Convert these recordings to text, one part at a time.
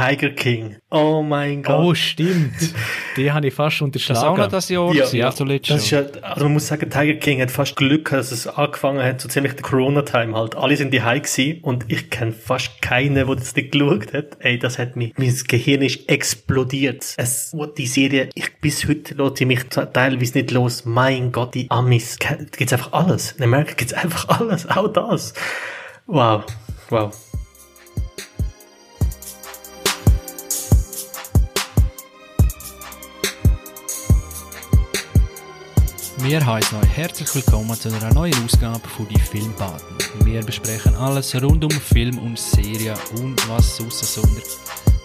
Tiger King. Oh mein Gott. Oh, stimmt. Die habe ich fast unterschlagen. Das auch noch das Jahr, Ja, ja, also Das ist ja, also man muss sagen, Tiger King hat fast Glück, gehabt, dass es angefangen hat, so ziemlich der Corona-Time halt. Alle sind die gewesen und ich kenne fast keinen, der das nicht geschaut hat. Ey, das hat mich, mein Gehirn ist explodiert. Es, wo die Serie, ich, bis heute lässt sie mich teilweise nicht los. Mein Gott, die Amis, da gibt's einfach alles. In Amerika gibt's einfach alles, auch das. Wow, wow. Wir heißen euch herzlich willkommen zu einer neuen Ausgabe von die Filmpaten. Wir besprechen alles rund um Film und Serie und was sonst so in der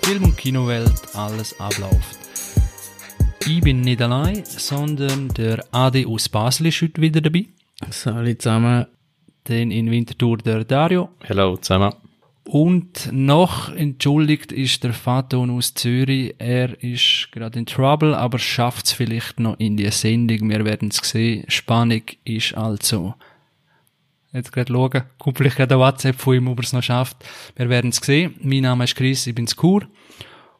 Film- und Kinowelt alles abläuft. Ich bin nicht allein, sondern der Adi aus Basel ist heute wieder dabei. Salut zusammen. Dann in Winterthur der Dario. Hallo zusammen. Und noch entschuldigt ist der Faton aus Zürich. Er ist gerade in Trouble, aber schafft es vielleicht noch in die Sendung. Wir werden es sehen. Spannung ist also. Jetzt gerade schauen. Kommt vielleicht gerade ein WhatsApp von ihm, ob er es noch schafft. Wir werden es sehen. Mein Name ist Chris, ich bin Kur.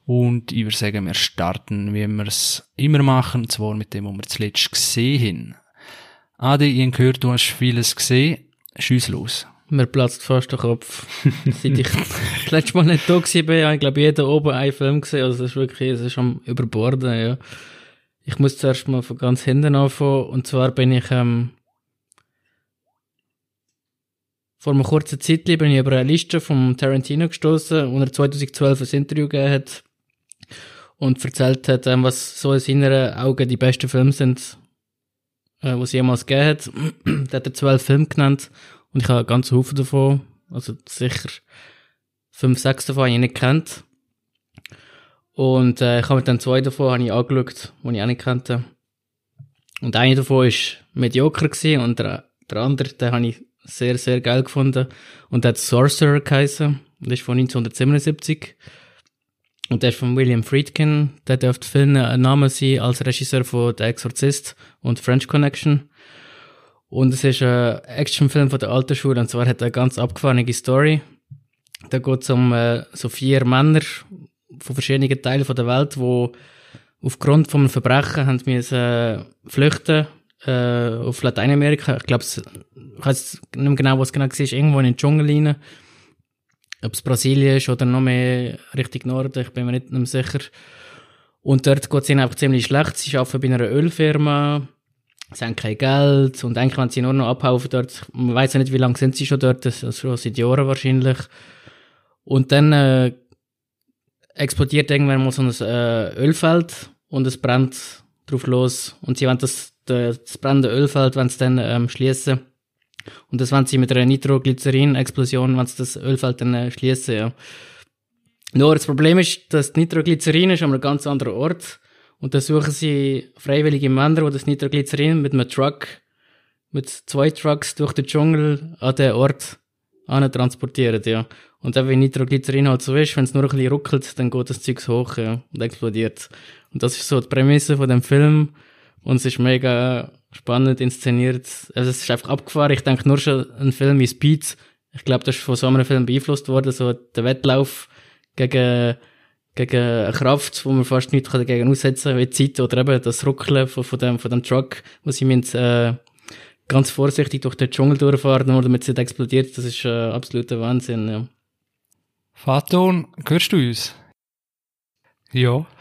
Und ich würde sagen, wir starten, wie wir es immer machen, und zwar mit dem, was wir zuletzt gesehen haben. Adi, ich habe gehört, du hast vieles gesehen. Schiess los. Mir platzt fast der Kopf. Seit ich das letzte Mal nicht da bin, habe ich glaube jeder oben einen Film gesehen. Also das ist wirklich, es ist am Überborden, ja. Ich muss zuerst mal von ganz hinten anfangen. Und zwar bin ich, ähm, vor einer kurzen Zeit bin ich über eine Liste vom Tarantino gestoßen, wo er 2012 ein Interview gegeben hat und erzählt hat, ähm, was so in seinen Augen die besten Filme sind, äh, es jemals gegeben hat. da hat er zwölf Filme genannt und ich habe ganzen Haufen davon, also sicher fünf, sechs davon habe ich nicht kennt. Und äh, ich habe mir dann zwei davon habe ich angeschaut, die ich auch nicht kannte. Und einer davon ist mediocre gewesen und der, der andere, den habe ich sehr, sehr geil gefunden. Und der hat Sorcerer geheißen. Und das ist von 1977. Und der ist von William Friedkin. Der dürfte vielen ein Name sein als Regisseur von Der Exorzist und French Connection. Und es ist ein Actionfilm von der alten Schule. Und zwar hat er eine ganz abgefahrene Story. Da geht es um äh, so vier Männer von verschiedenen Teilen von der Welt, die aufgrund von einem Verbrechen haben müssen äh, flüchten äh, auf Lateinamerika. Ich glaube, ich weiß nicht mehr genau, was genau war, irgendwo in den Dschungel rein. Ob es Brasilien ist oder noch mehr Richtung Norden, ich bin mir nicht mehr sicher. Und dort geht es ihnen einfach ziemlich schlecht. Sie arbeiten bei einer Ölfirma, sie haben kein Geld und eigentlich wollen sie nur noch abhaufen dort. Man weiß ja nicht, wie lange sind sie schon dort, also schon seit Jahren wahrscheinlich. Und dann äh, explodiert irgendwann mal so ein äh, Ölfeld und es brennt drauf los. Und sie wollen das, das brennende Ölfeld wollen sie dann ähm, schließen. Und das wollen sie mit einer Nitroglycerin-Explosion, wenn sie das Ölfeld dann äh, schließen, ja. Nur das Problem ist, dass Nitroglycerin ist an einem ganz anderen Ort. Und da suchen sie freiwillige Männer, die das Nitroglycerin mit einem Truck, mit zwei Trucks durch den Dschungel an den Ort transportieren, ja. Und dann, wie Nitroglycerin halt so ist, wenn es nur ein bisschen ruckelt, dann geht das Zeug hoch, ja, und explodiert. Und das ist so die Prämisse von dem Film. Und es ist mega spannend inszeniert. Also es ist einfach abgefahren. Ich denke nur schon ein Film wie Speed. Ich glaube, das ist von so einem Film beeinflusst worden, so der Wettlauf gegen, gegen eine Kraft, wo man fast nichts dagegen aussetzen kann, wie die Zeit oder eben das Ruckeln von, von dem, von dem Truck, wo sie müssen, äh, ganz vorsichtig durch den Dschungel durchfahren, nur damit es nicht explodiert. Das ist äh, absoluter Wahnsinn, ja. Faton, hörst du uns? Ja.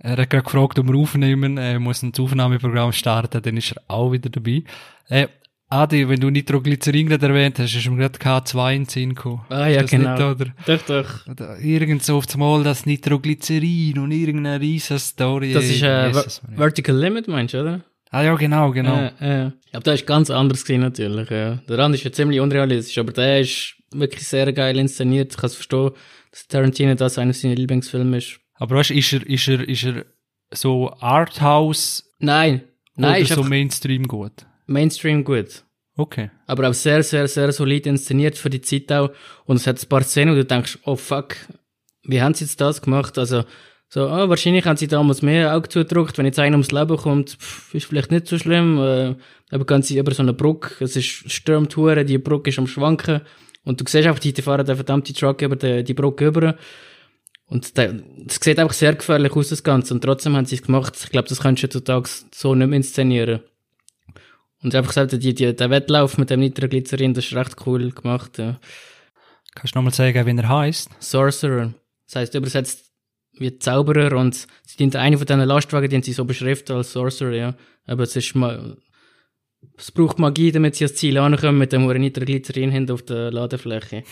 Er hat gerade gefragt, ob wir aufnehmen. Er muss ein Aufnahmeprogramm starten, dann ist er auch wieder dabei. Äh, Adi, wenn du Nitroglycerin gerade erwähnt hast, ist mir gerade K2 in den Sinn gekommen. Ah, ja, genau. Nicht, oder? Doch, doch. Oder irgend so auf Mal das Nitroglycerin und irgendeine riesen Story. Das ist äh, Ver Vertical Limit, meinst du, oder? Ah ja, genau, genau. Äh, äh. Aber der ist ganz anders gewesen, natürlich, ja. Der andere ist ja ziemlich unrealistisch, aber der ist wirklich sehr geil inszeniert. Ich kann es verstehen, dass Tarantino das einer seiner Lieblingsfilme ist. Aber weißt, ist er, ist er, ist er so Arthouse Nein, nein, oder ist so Mainstream gut? Mainstream gut. Okay. Aber auch sehr, sehr, sehr solid inszeniert für die Zeit auch. Und es hat ein paar Szenen, wo du denkst, oh fuck, wie haben sie jetzt das gemacht? Also, so, ah, wahrscheinlich haben sie damals mehr Auge zugedrückt, wenn jetzt einer ums Leben kommt, pff, ist vielleicht nicht so schlimm, äh, aber sie über so eine Brücke, es ist stürmt hure, die Brücke ist am Schwanken Und du siehst einfach, die fahren den verdammten Truck über die, die Brücke über. Und es sieht einfach sehr gefährlich aus, das Ganze. Und trotzdem haben sie es gemacht. Ich glaube, das kannst du heutzutage so nicht mehr inszenieren. Und einfach gesagt, die, die, der Wettlauf mit dem Nitroglycerin, das ist recht cool gemacht, ja. Kannst du nochmal sagen, wie er heißt? Sorcerer. Das heißt übersetzt wie Zauberer und sie sind eine von diesen Lastwagen, die sie so beschriftet als Sorcerer, ja. Aber es ist mal, es braucht Magie, damit sie ans Ziel ankommen mit dem hohen Nitroglycerin hinten auf der Ladefläche.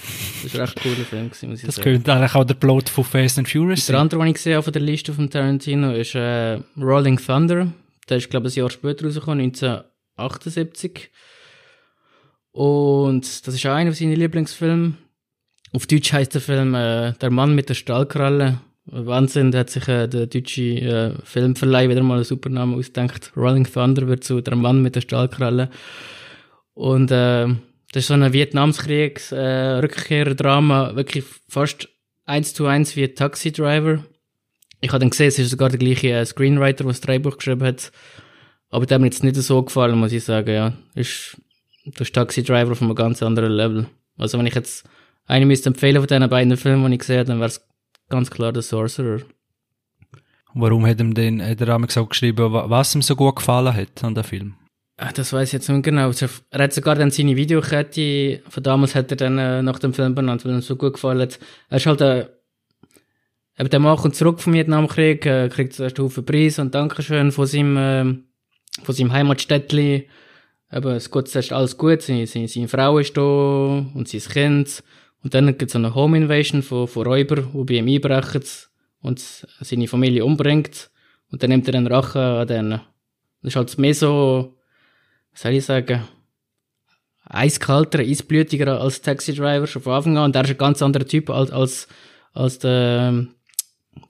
Das war echt cooler Film gewesen, muss ich Das sagen. könnte eigentlich auch der Plot von Fast and Furious Der sein. andere, den ich gesehen habe von der Liste von Tarantino, ist äh, Rolling Thunder. Der ist, glaube ich, ein Jahr später rausgekommen, 1978. Und das ist auch einer seiner Lieblingsfilme. Auf Deutsch heißt der Film äh, Der Mann mit der Stahlkralle. Wahnsinn, da hat sich äh, der deutsche äh, Filmverleih wieder mal einen super Namen ausgedacht. Rolling Thunder wird zu Der Mann mit der Stahlkralle. Und äh, das ist so ein Vietnamskriegs äh, wirklich fast eins zu eins wie Taxi Driver. Ich habe dann gesehen, es ist sogar der gleiche äh, Screenwriter, der das Drehbuch geschrieben hat. Aber der hat mir jetzt nicht so gefallen, muss ich sagen, ja. Ist, das ist Taxi Driver auf einem ganz anderen Level. Also wenn ich jetzt einen müsste empfehlen von diesen beiden Filmen, die ich gesehen habe, dann wäre es ganz klar der Sorcerer. Warum hat ihm den, hat er einmal gesagt geschrieben, wa- was ihm so gut gefallen hat an dem Film? Ah, Das weiß ich jetzt nicht genau. Also, Er hat sogar dann seine Videokette von damals hat er dann äh, nach dem Film benannt, weil ihm so gut gefallen hat. Er ist halt äh, eben der Mann kommt zurück vom Vietnamkrieg, äh, kriegt zuerst einen Haufen Preis und Dankeschön von seinem, äh, von seinem Heimatstädtli. Eben, es geht zuerst alles gut, seine, seine, seine Frau ist da und sein Kind. Und dann gibt es eine Home Invasion von, von Räubern, die bei ihm einbrechen und seine Familie umbringt. Und dann nimmt er einen Rache an denen. Das ist halt mehr so, was soll ich sagen, eiskalter, eisblütiger als Taxi Driver schon von Anfang an. Und er ist ein ganz anderer Typ als, als, als der,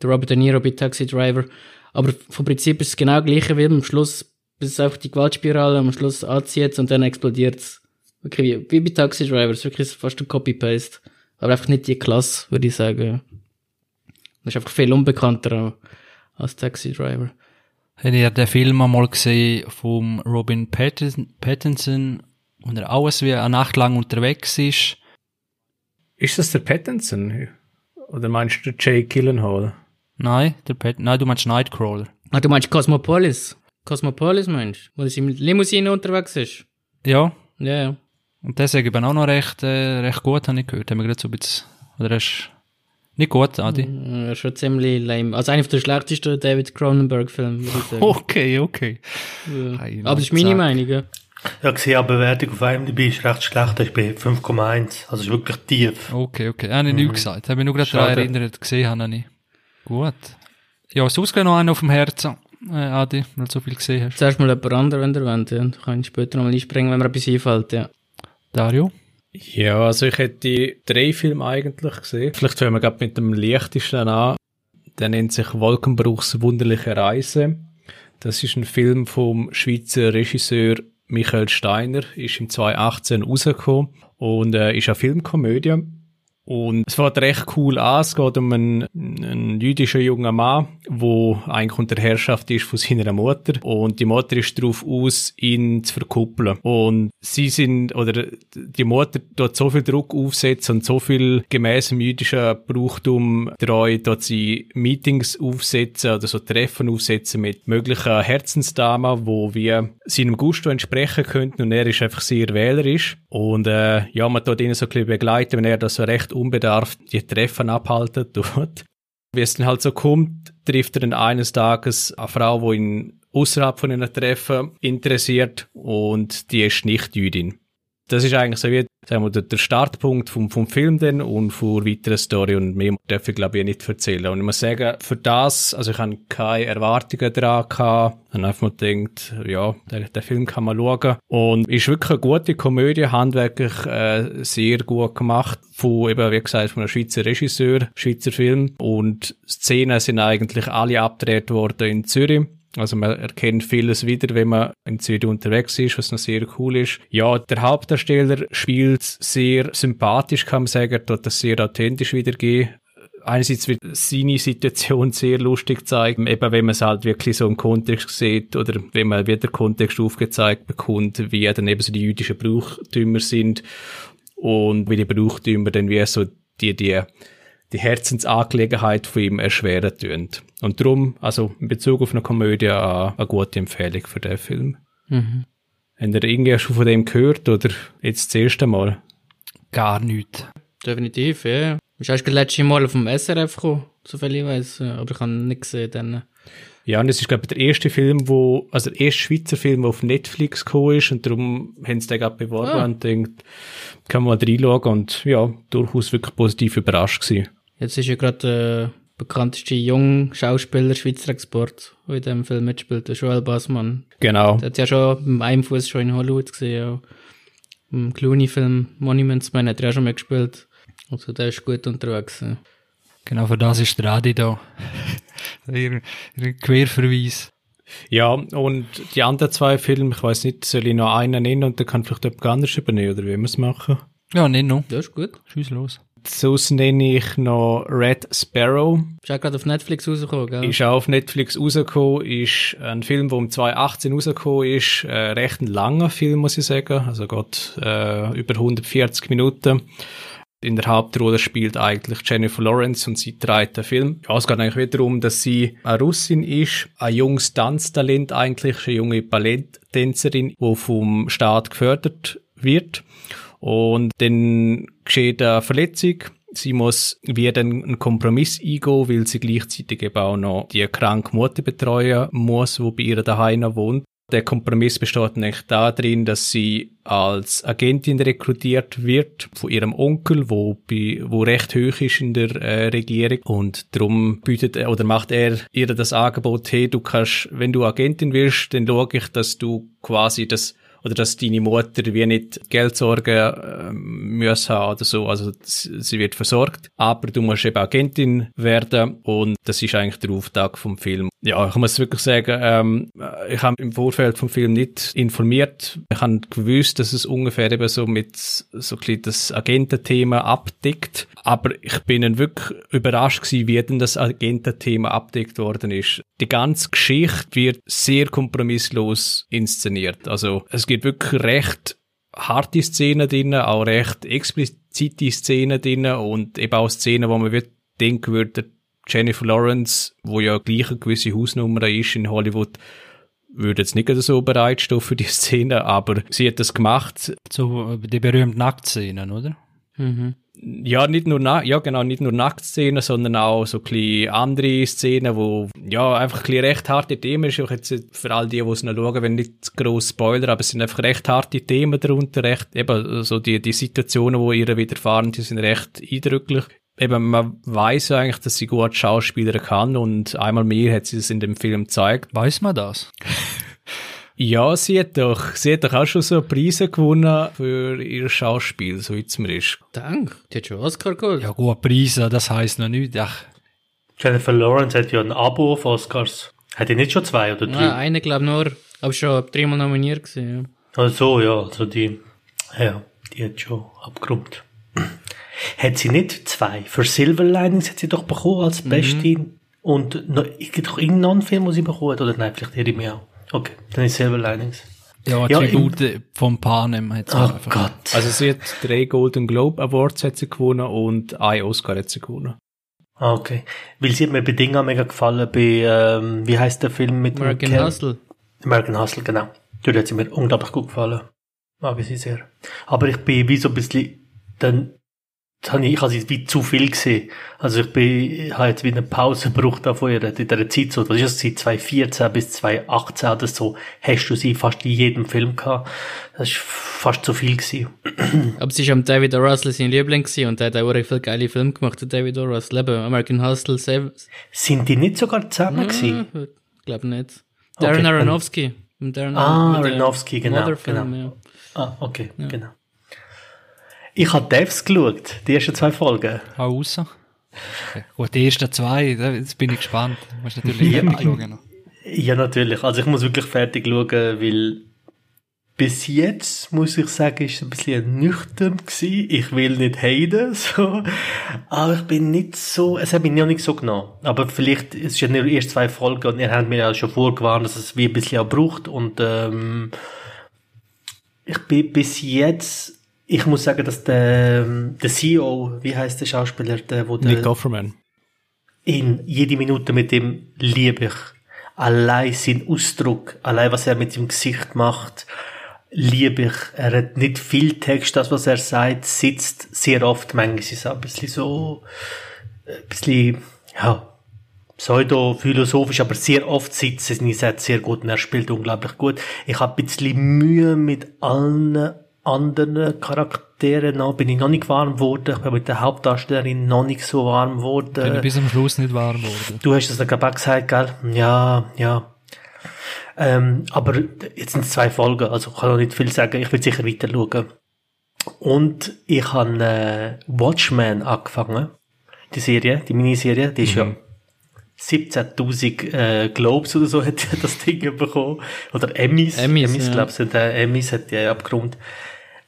der Robert De Niro bei Taxi Driver. Aber vom Prinzip ist es genau gleich wie am Schluss, bis einfach die Gewaltspirale am Schluss anzieht und dann explodiert es. Wirklich wie, wie bei Taxi Driver. Es ist wirklich fast ein Copy-Paste. Aber einfach nicht die Klasse, würde ich sagen. Das ist einfach viel unbekannter als Taxi Driver. Habt ihr den Film einmal gesehen vom Robin Pattinson, und er alles wie eine Nacht lang unterwegs ist? Ist das der Pattinson? Oder meinst du Jay Gyllenhaal? Nein, der Pat Nein, du meinst Nightcrawler. Ah, du meinst Cosmopolis? Cosmopolis meinst du? Wo er mit Limousine unterwegs ist? Ja, Ja, ja. und der sagt eben auch noch recht, äh, recht gut, habe ich gehört. Haben wir gerade so ein bisschen, oder er ist nicht gut, Adi? Ja, schon ziemlich lame. Also einer der schlechtesten David Cronenberg-Filme, würde ich sagen. Okay, okay. Ja. Hey, Aber das ist meine. Meinung, ja. Ja, gesehen, aber Bewertung auf IMDb ist recht schlecht. Ich bin 5,1. Also ist wirklich tief. Okay, okay. Habe ich nicht gesagt. Habe ich nur gerade daran erinnert, gesehen habe ich. Gut. Ja, sonst geht noch einer auf dem Herzen, äh, Adi, weil du so viel gesehen hast. Zuerst mal jemand anderes, wenn ihr wollt, ja. Dann kann ich später nochmal einspringen, wenn mir etwas einfällt, ja. Dario? Ja, also ich hätte drei Filme eigentlich gesehen. Vielleicht fangen wir gerade mit dem leichtesten an. Der nennt sich Wolkenbruchs wunderliche Reise. Das ist ein Film vom Schweizer Regisseur Michael Steiner, ist im 2018 rausgekommen und äh, ist eine Filmkomödie. Und es fängt recht cool an. Es geht um einen, einen jüdischen jungen Mann, wo eigentlich unter Herrschaft ist von seiner Mutter. Und die Mutter ist darauf aus, ihn zu verkuppeln. Und sie sind, oder die Mutter dort so viel Druck aufsetzen und so viel gemäß dem jüdischen Brauchtum treu, dort sie Meetings aufsetzen oder so Treffen aufsetzen mit möglichen Herzensdamen, wo wir seinem Gusto entsprechen könnten und er ist einfach sehr wählerisch. Und äh, ja, man tut ihn so ein bisschen begleiten, wenn er das so recht unbedarft die Treffen abhalten tut. Wie es dann halt so kommt, trifft er dann eines Tages eine Frau, die ihn außerhalb von einem Treffen interessiert und die ist nicht Jüdin. Das ist eigentlich so wie sagen wir, der- Startpunkt vom, vom Film dann und für weitere Story und mehr darf ich glaube ich nicht erzählen. Und ich muss sagen, für das, also ich habe keine Erwartungen dran gehabt, habe einfach mal gedacht, ja, der, der Film kann man schauen. Und ist wirklich eine gute Komödie, handwerklich äh, sehr gut gemacht, von eben, wie gesagt, von einem Schweizer Regisseur, Schweizer Film. Und Szenen sind eigentlich alle abgedreht worden in Zürich. Also man erkennt vieles wieder, wenn man in Zürich unterwegs ist, was noch sehr cool ist. Ja, der Hauptdarsteller spielt sehr sympathisch, kann man sagen, dort das sehr authentisch wiedergeben. Einerseits wird seine Situation sehr lustig zeigen, eben wenn man es halt wirklich so im Kontext sieht oder wenn man wieder Kontext aufgezeigt bekommt, wie dann eben so die jüdischen Brauchtümer sind. und weil die Brauchtümer dann wie so die, die, die Herzensangelegenheit von ihm erschweren tun. Und darum, also in Bezug auf eine Komödie, eine, eine gute Empfehlung für den Film. Mhm. Habt ihr irgendwie schon von dem gehört oder jetzt das erste Mal? Gar nicht. Definitiv, ja. Ist erst letztes Mal auf dem SRF gekommen, soviel ich weiß, aber ich habe nicht gesehen dann. Ja, und das ist, glaube ich, der erste Film, wo, also der erste Schweizer Film, der auf Netflix gekommen ist, und darum haben sie den gerade beworben Ah. und denkt, kann man mal reinschauen und ja, durchaus wirklich positiv überrascht gewesen. Jetzt ist ja gerade der bekannteste junge Schauspieler Schweizer Export, der in diesem Film mitspielt, der Joel Bassmann. Genau. Der hat ja schon mit einem Fuß schon in Hollywood gesehen, ja. Im Clooney-Film Monuments Man hat er ja schon mitgespielt. Also der ist gut unterwegs. Ja. Genau für das ist der Adi da. ihr, ihr Querverweis. Ja, und die anderen zwei Filme, ich weiß nicht, soll ich noch einen nennen und dann kann vielleicht jemand anderes übernehmen, oder wie wir es machen? Ja, nicht noch. Das ist gut. Schieß los. Sonst nenne ich noch Red Sparrow. Ist auch gerade auf Netflix rausgekommen, gell? Ist auch auf Netflix rausgekommen, ist ein Film, der um 2018 rausgekommen ist. Äh, recht ein langer Film, muss ich sagen. Also geht äh, über 140 Minuten. In der Hauptrolle spielt eigentlich Jennifer Lawrence und sie trägt den Film. Ja, es geht eigentlich wieder darum, dass sie eine Russin ist, ein junges Tanztalent eigentlich, eine junge Balletttänzerin, die vom Staat gefördert wird. Und dann geschieht eine Verletzung. Sie muss wieder einen Kompromiss eingehen, weil sie gleichzeitig eben auch noch die kranke Mutter betreuen muss, die bei ihr daheim noch wohnt. Der Kompromiss besteht eigentlich darin, dass sie als Agentin rekrutiert wird von ihrem Onkel, wo, bei, wo recht hoch ist in der äh, Regierung und darum bietet er oder macht er ihr das Angebot, hey, du kannst, wenn du Agentin wirst, dann schaue ich, dass du quasi das oder dass deine Mutter wie nicht Geldsorgen ähm, muss haben oder so, also sie wird versorgt, aber du musst eben Agentin werden und das ist eigentlich der Auftrag vom Film. Ja, ich muss wirklich sagen, ähm, ich habe im Vorfeld vom Film nicht informiert. Ich habe gewusst, dass es ungefähr eben so mit so ein bisschen das Agententhema abdeckt, aber ich bin dann wirklich überrascht gewesen, wie denn das Agententhema abdeckt worden ist. Die ganze Geschichte wird sehr kompromisslos inszeniert. Also es gibt wirklich recht harte Szenen drin, auch recht explizite Szenen drin und eben auch Szenen, wo man wird denken würde, Jennifer Lawrence, wo ja gleich eine gewisse Hausnummer ist in Hollywood, würde jetzt nicht so bereitstehen für die Szene, aber sie hat das gemacht. So die berühmten Nacktszenen, oder? Mhm. Ja, nicht nur, na ja genau, nicht nur Nacktszenen, sondern auch so ein andere Szenen, wo, ja, einfach ein bisschen recht harte Themen ist. Auch jetzt für all die, die es noch schauen, wenn nicht gross Spoiler, aber es sind einfach recht harte Themen darunter, recht, eben, so die, die Situationen, wo ihr widerfahren, die sind recht eindrücklich. Eben, man weiß ja eigentlich, dass sie gut Schauspieler kann und einmal mehr hat sie es in dem Film gezeigt. Weiß man das? Ja, sie hat doch, sie hat doch auch schon so Preise gewonnen für ihr Schauspiel, so wie es mir ist. Dank. Die hat schon Oscar geholt. Ja, gut, Preise, das heisst noch nicht. Ach, Jennifer Lawrence hat ja ein Abo auf Oscars. Hat die nicht schon zwei oder drei? Ja, eine glaube nur, aber schon dreimal nominiert gewesen, ja. Also ja, also die, ja, die hat schon abgerummt. hat sie nicht zwei? Für Silver Linings hat sie doch bekommen als Beste und noch, doch irgendeinen anderen Film, den sie bekommen hat, oder nein, vielleicht irre ich mich auch. Okay, dann ist Silver Linings. ja, Ja, Tribute vom Panem hat sie Oh einfach. Gott. Also sie hat drei Golden Globe Awards hat sie gewonnen und ein Oscar hat sie gewonnen. Ah, okay. Weil sie hat mir bei Dingen mega gefallen, bei, ähm, wie heißt der Film mit American Ken- Hustle. American Hustle, genau. Dort hat sie mir unglaublich gut gefallen. Mag ich sie sehr. Aber ich bin wie so ein bisschen, dann, habe ich, sie wie zu viel gesehen. Also ich bin, habe jetzt wie eine Pause gebraucht da von ihr, in dieser Zeit so, was ist das, seit 2014 bis 2018 oder so, hast du sie fast in jedem Film gehabt. Das ist fast zu viel gewesen. Aber sie ist am David O. Russell sein Liebling gewesen und der hat auch viele geile Filme gemacht, der David O. Russell. Eben, American Hustle, Seven. Sind die nicht sogar zusammen gewesen? Hm, Ich glaube nicht. Darren Okay, Aronofsky. Darren Ah, Aronofsky, genau, genau. ja. Ah, okay, genau. Ich habe Devs geschaut, die ersten zwei Folgen. Hau raus. Okay. Gut, die ersten zwei, jetzt bin ich gespannt. Du musst natürlich ja. schauen. Ja, natürlich. Also ich muss wirklich fertig schauen, weil bis jetzt, muss ich sagen, ist es ein bisschen nüchtern gewesen. Ich will nicht haten, so. Aber ich bin nicht so, es hat mich noch nicht so genommen. Aber vielleicht, es ist ja nur erst zwei Folgen und ihr habt mir ja schon vorgewarnt, dass es wie ein bisschen auch braucht und, ähm, ich bin bis jetzt ich muss sagen, dass der, ähm, der CEO, wie heißt der Schauspieler, der, wo der, Nick Offerman. ihn jede Minute mit dem liebe ich. Allein sein Ausdruck, allein was er mit dem Gesicht macht, liebe ich. Er hat nicht viel Text, das was er sagt, sitzt sehr oft, manchmal ist es auch ein bisschen so, ein bisschen, ja, pseudo-philosophisch, aber sehr oft sitzt es nicht sehr gut und er spielt unglaublich gut. Ich habe ein bisschen Mühe mit allen anderen Charakteren noch, bin ich noch nicht warm geworden. Ich bin mit der Hauptdarstellerin noch nicht so warm Bin geworden. bis am Schluss nicht warm geworden. Du hast es dann gerade gesagt, gell? Ja, ja. Ähm, aber jetzt sind es zwei Folgen, also ich kann noch nicht viel sagen. Ich will sicher weiter schauen. Und ich habe äh, Watchmen angefangen. Die Serie, die Miniserie, die ist ja 17.000 äh, Globes oder so hat das Ding bekommen. Oder Emmys. Emmys, Emmys ja. glaube ich, äh, Emmys hat die abgerundet.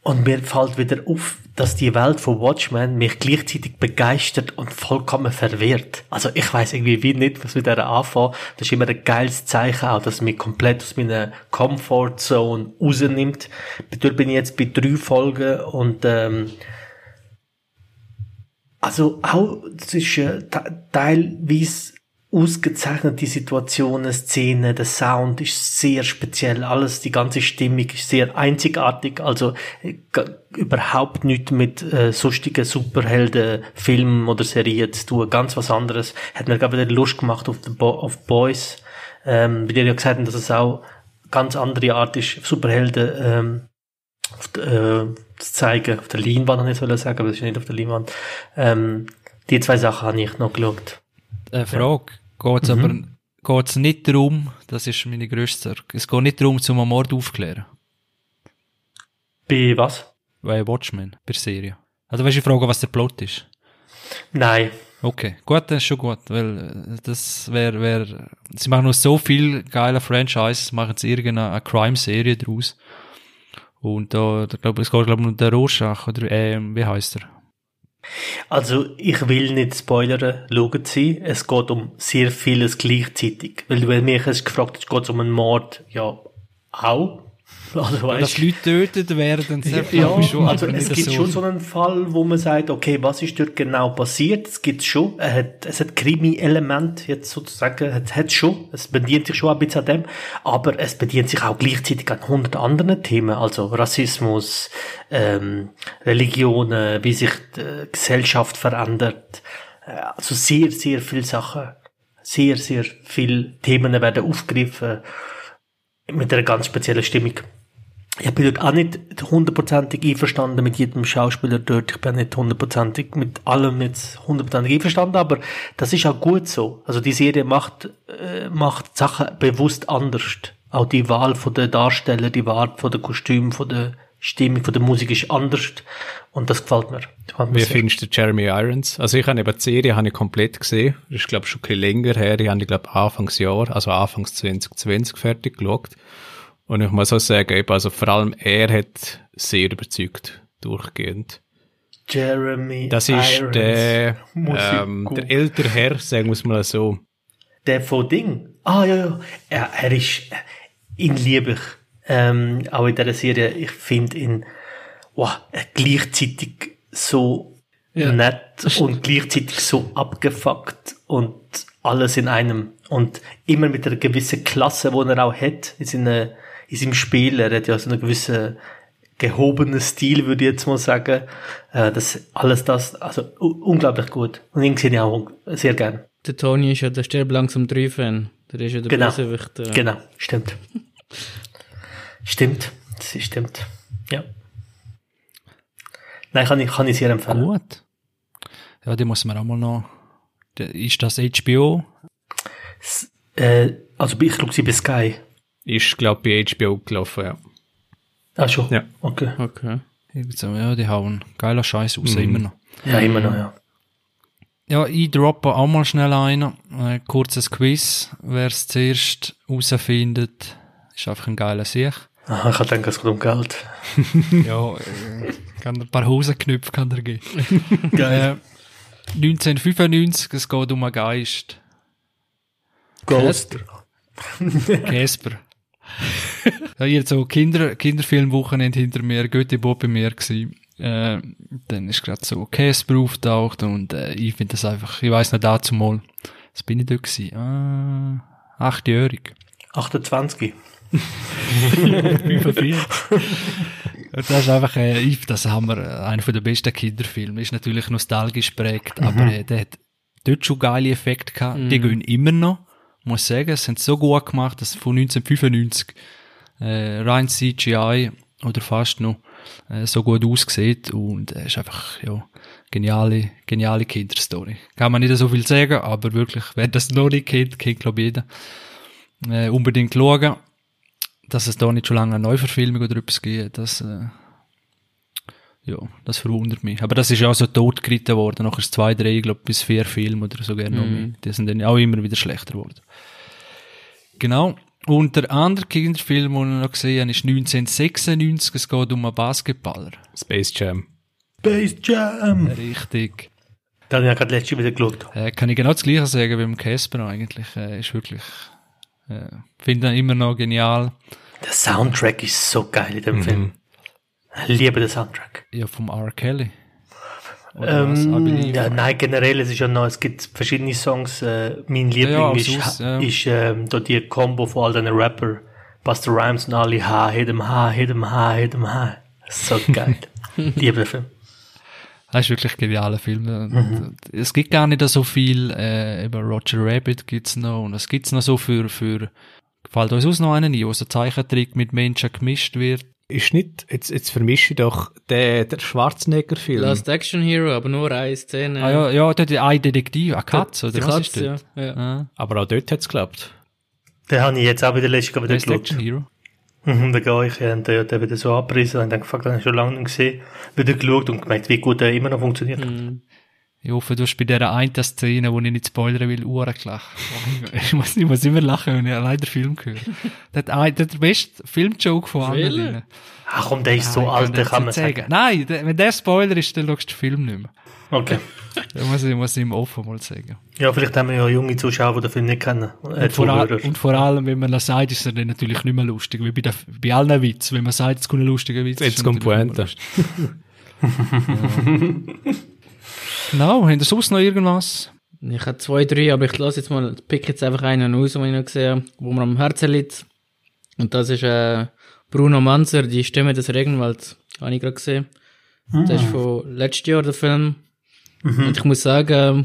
Und mir fällt wieder auf, dass die Welt von Watchmen mich gleichzeitig begeistert und vollkommen verwirrt. Also ich weiß irgendwie wie nicht, was mit der anfangen. Das ist immer ein geiles Zeichen auch, dass es mich komplett aus meiner Comfortzone rausnimmt. Dort bin ich jetzt bei drei Folgen und ähm, also auch, das ist äh, te- teilweise ausgezeichnete Situationen, Szenen, der Sound ist sehr speziell, alles, die ganze Stimmung ist sehr einzigartig, also äh, überhaupt nichts mit äh, sonstigen Superhelden-Filmen oder Serien zu tun, ganz was anderes. Hat mir gerade wieder Lust gemacht auf, the Bo auf Boys, ähm, wie dir ja gesagt haben, dass es auch ganz andere Art ist, Superhelden ähm, auf, äh, zu zeigen, auf der Leinwand, habe ich sollen sagen, aber das ist nicht auf der Leinwand. Ähm, die zwei Sachen habe ich noch geschaut. Eine Frage. Geht's aber, geht's nicht darum, das ist meine grösste Sorge, es geht nicht darum, zum Mord aufklären. Bei was? Bei Watchmen, bei der Serie. Also weißt du, ich frage, was der Plot ist. Nein. Okay, gut, das ist schon gut, weil äh, das wäre, wär, sie machen noch so viel geile Franchises, machen sie irgendeine Crime-Serie draus. Und da, da glaub, es geht, glaube ich, um den Rorschach, oder, ähm, wie heißt er? Also, ich will nicht spoilern, schauen Sie. Es geht um sehr vieles gleichzeitig. Weil du mich gefragt hast, geht es um einen Mord? Ja, auch. Also, Dass weißt, Leute getötet werden, das Ja, schon, also es gibt so. schon so einen Fall, wo man sagt, okay, was ist dort genau passiert? Es gibt schon, er hat, es hat Krimi-Element jetzt sozusagen, es hat schon, es bedient sich schon ein bisschen an dem, aber es bedient sich auch gleichzeitig an hundert anderen Themen, also Rassismus, ähm, Religionen, wie sich die Gesellschaft verändert, Äh, also sehr, sehr viele Sachen, sehr, sehr viele Themen werden aufgegriffen mit einer ganz speziellen Stimmung. Ich bin dort auch nicht hundertprozentig einverstanden mit jedem Schauspieler dort. Ich bin nicht hundertprozentig mit allem jetzt hundertprozentig einverstanden, aber das ist auch gut so. Also die Serie macht, äh, macht Sachen bewusst anders. Auch die Wahl von der Darsteller, die Wahl von der Kostüm, von der Stimmung, von der Musik ist anders. Und das gefällt mir. Das Wie sehr. findest du Jeremy Irons? Also ich habe eben die Serie habe ich komplett gesehen. Das ist glaube ich schon ein bisschen länger her. Ich habe die glaube Anfangsjahr, also Anfangs 2020 fertig geschaut. Und ich muss auch sagen, eben, also vor allem er hat sehr überzeugt, durchgehend. Jeremy Das ist Irons. der, ähm, der ältere Herr, sagen wir es mal so. Der von Ding. Ah, ja, ja. Er, er ist, ihn liebe ich. Ähm, auch in dieser Serie, ich finde ihn, wow, gleichzeitig so Ja. nett und gleichzeitig so abgefuckt und alles in einem. Und immer mit einer gewissen Klasse, die er auch hat, in, seine, in seinem Spiel. Er hat ja so einen gewissen gehobenen Stil, würde ich jetzt mal sagen. Äh, das, alles das, also unglaublich gut. Und ihn sehe ich auch sehr gern. Der Tony ist ja der Sterb langsam 3 Fan. Der ist ja der Genau. Bösewicht. äh. Genau, stimmt. Stimmt, das ist, stimmt. Ja. Nein, kann ich, kann ich sehr empfehlen. Gut. Ja, die muss man auch mal noch. Ist das HBO? Äh, also ich schaue sie bei Sky. Ist, glaube bei HBO gelaufen, ja. Ah, schon? Ja. Okay. Okay. Ja, die hauen geiler Scheiß raus, immer noch. Ja, immer noch, ja. Ja, ich droppe auch mal schnell einen. Ein kurzes Quiz. Wer es zuerst herausfindet, ist einfach ein geiler Sieg. Aha, ich denke, es geht um Geld. ja, äh, kann ein paar Hosenknöpfe kann er geben. Geil. Äh, 1995, es geht um einen Geist. Ghost. Casper. ja, jetzt so Kinder, Kinderfilmwochenende hinter mir, Goethe-Bob bei mir gewesen. äh, dann ist gerade so Casper auftaucht und äh, ich finde das einfach, ich weiß noch dazu mal, was bin ich da gewesen? Ah, achtjährig. 28. Das ist einfach, äh, das haben wir, äh, einer der besten Kinderfilme. Ist natürlich nostalgisch prägt, aber äh, der hat dort schon geile Effekte gehabt. Die gehen immer noch. Muss sagen, es sind so gut gemacht, dass von 1995 äh, rein CGI oder fast noch äh, so gut aussieht und es ist einfach ja geniale geniale Kinderstory. Kann man nicht so viel sagen, aber wirklich, wer das noch nicht kennt, kennt glaube jeder. Äh, unbedingt schauen, dass es da nicht schon lange eine Neuverfilmung oder etwas gibt, das äh, ja, das verwundert mich. Aber das ist ja auch so totgeritten worden. Nachher ist zwei, drei, ich glaube, bis vier Filme oder sogar noch mehr. Die sind dann auch immer wieder schlechter geworden. Genau. Und der andere Kinderfilm, den ich noch gesehen habe, ist 1996. Es geht um einen Basketballer. Space Jam. Space Jam! Richtig. Da habe ich ja gerade letztes wieder geschaut. Äh, kann ich genau das Gleiche sagen wie im Casper eigentlich. Äh, ist wirklich, äh, finde ihn immer noch genial. Der Soundtrack ist so geil in dem Film. Ich liebe den Soundtrack. Ja, vom R. Kelly. Ähm, ja, nein, generell, es ist ja noch, es gibt verschiedene Songs. Äh, mein Liebling Ja, ja, ist, ja. ist ähm, da die Combo von all diesen Rapper. Buster Rhymes und alle Ha, hit 'em Ha, hit 'em Ha, hit 'em Ha. So geil. liebe den Film. Das ist wirklich ein genialer Film. Und Es gibt gar nicht so viel, äh, eben Roger Rabbit gibt's noch, und es gibt's noch so für, für, fällt uns aus noch einen ein, wo so Zeichentrick mit Menschen gemischt wird. Ist nicht, jetzt, jetzt vermische ich doch den, der Schwarzenegger-Film. Last Action Hero, aber nur eine Szene. Ah, ja, ja, dort ein Detektiv, eine Katze, oder was ist Katze, ja. dort? ja. Ah, Aber auch dort hat's geklappt. Den habe ich jetzt auch wieder letztes Mal wieder Last Action. Hero. Mhm, da gehe ich, und der hat den wieder so abgerissen und dann fuck, den habe ich schon lange nicht gesehen. Wieder geschaut und gemerkt, wie gut der immer noch funktioniert. Ich hoffe, du hast bei dieser einen Szene, wo ich nicht spoilern will, Uhren gelacht. Ich muss, ich muss immer lachen, wenn ich allein den Film höre. Der hat ein- der der beste Filmjoke von drin. Ach komm, der ist so Nein, alt, der das kann man nicht sagen. Nein, der, wenn der Spoiler ist, dann schaust du den Film nicht mehr. Okay. Da muss ich, muss ich ihm offen mal sagen. Ja, vielleicht haben wir ja junge Zuschauer, die den Film nicht kennen. Äh, Und vor, all, und vor allem, wenn man das sagt, ist er dann natürlich nicht mehr lustig. Wie bei, der, bei allen Witzen. Wenn man sagt, es kommt ein lustiger Witz. Jetzt ist kommt Pointe. Genau, haben ihr sonst noch irgendwas? Ich habe zwei, drei, aber ich lasse jetzt mal, pick jetzt einfach einen aus, den ich noch gesehen habe, wo mir am Herzen liegt. Und das ist äh, Bruno Manzer, die Stimme des Regenwalds. Habe ich gerade gesehen. Das ist von letztes Jahr der Film. Und ich muss sagen,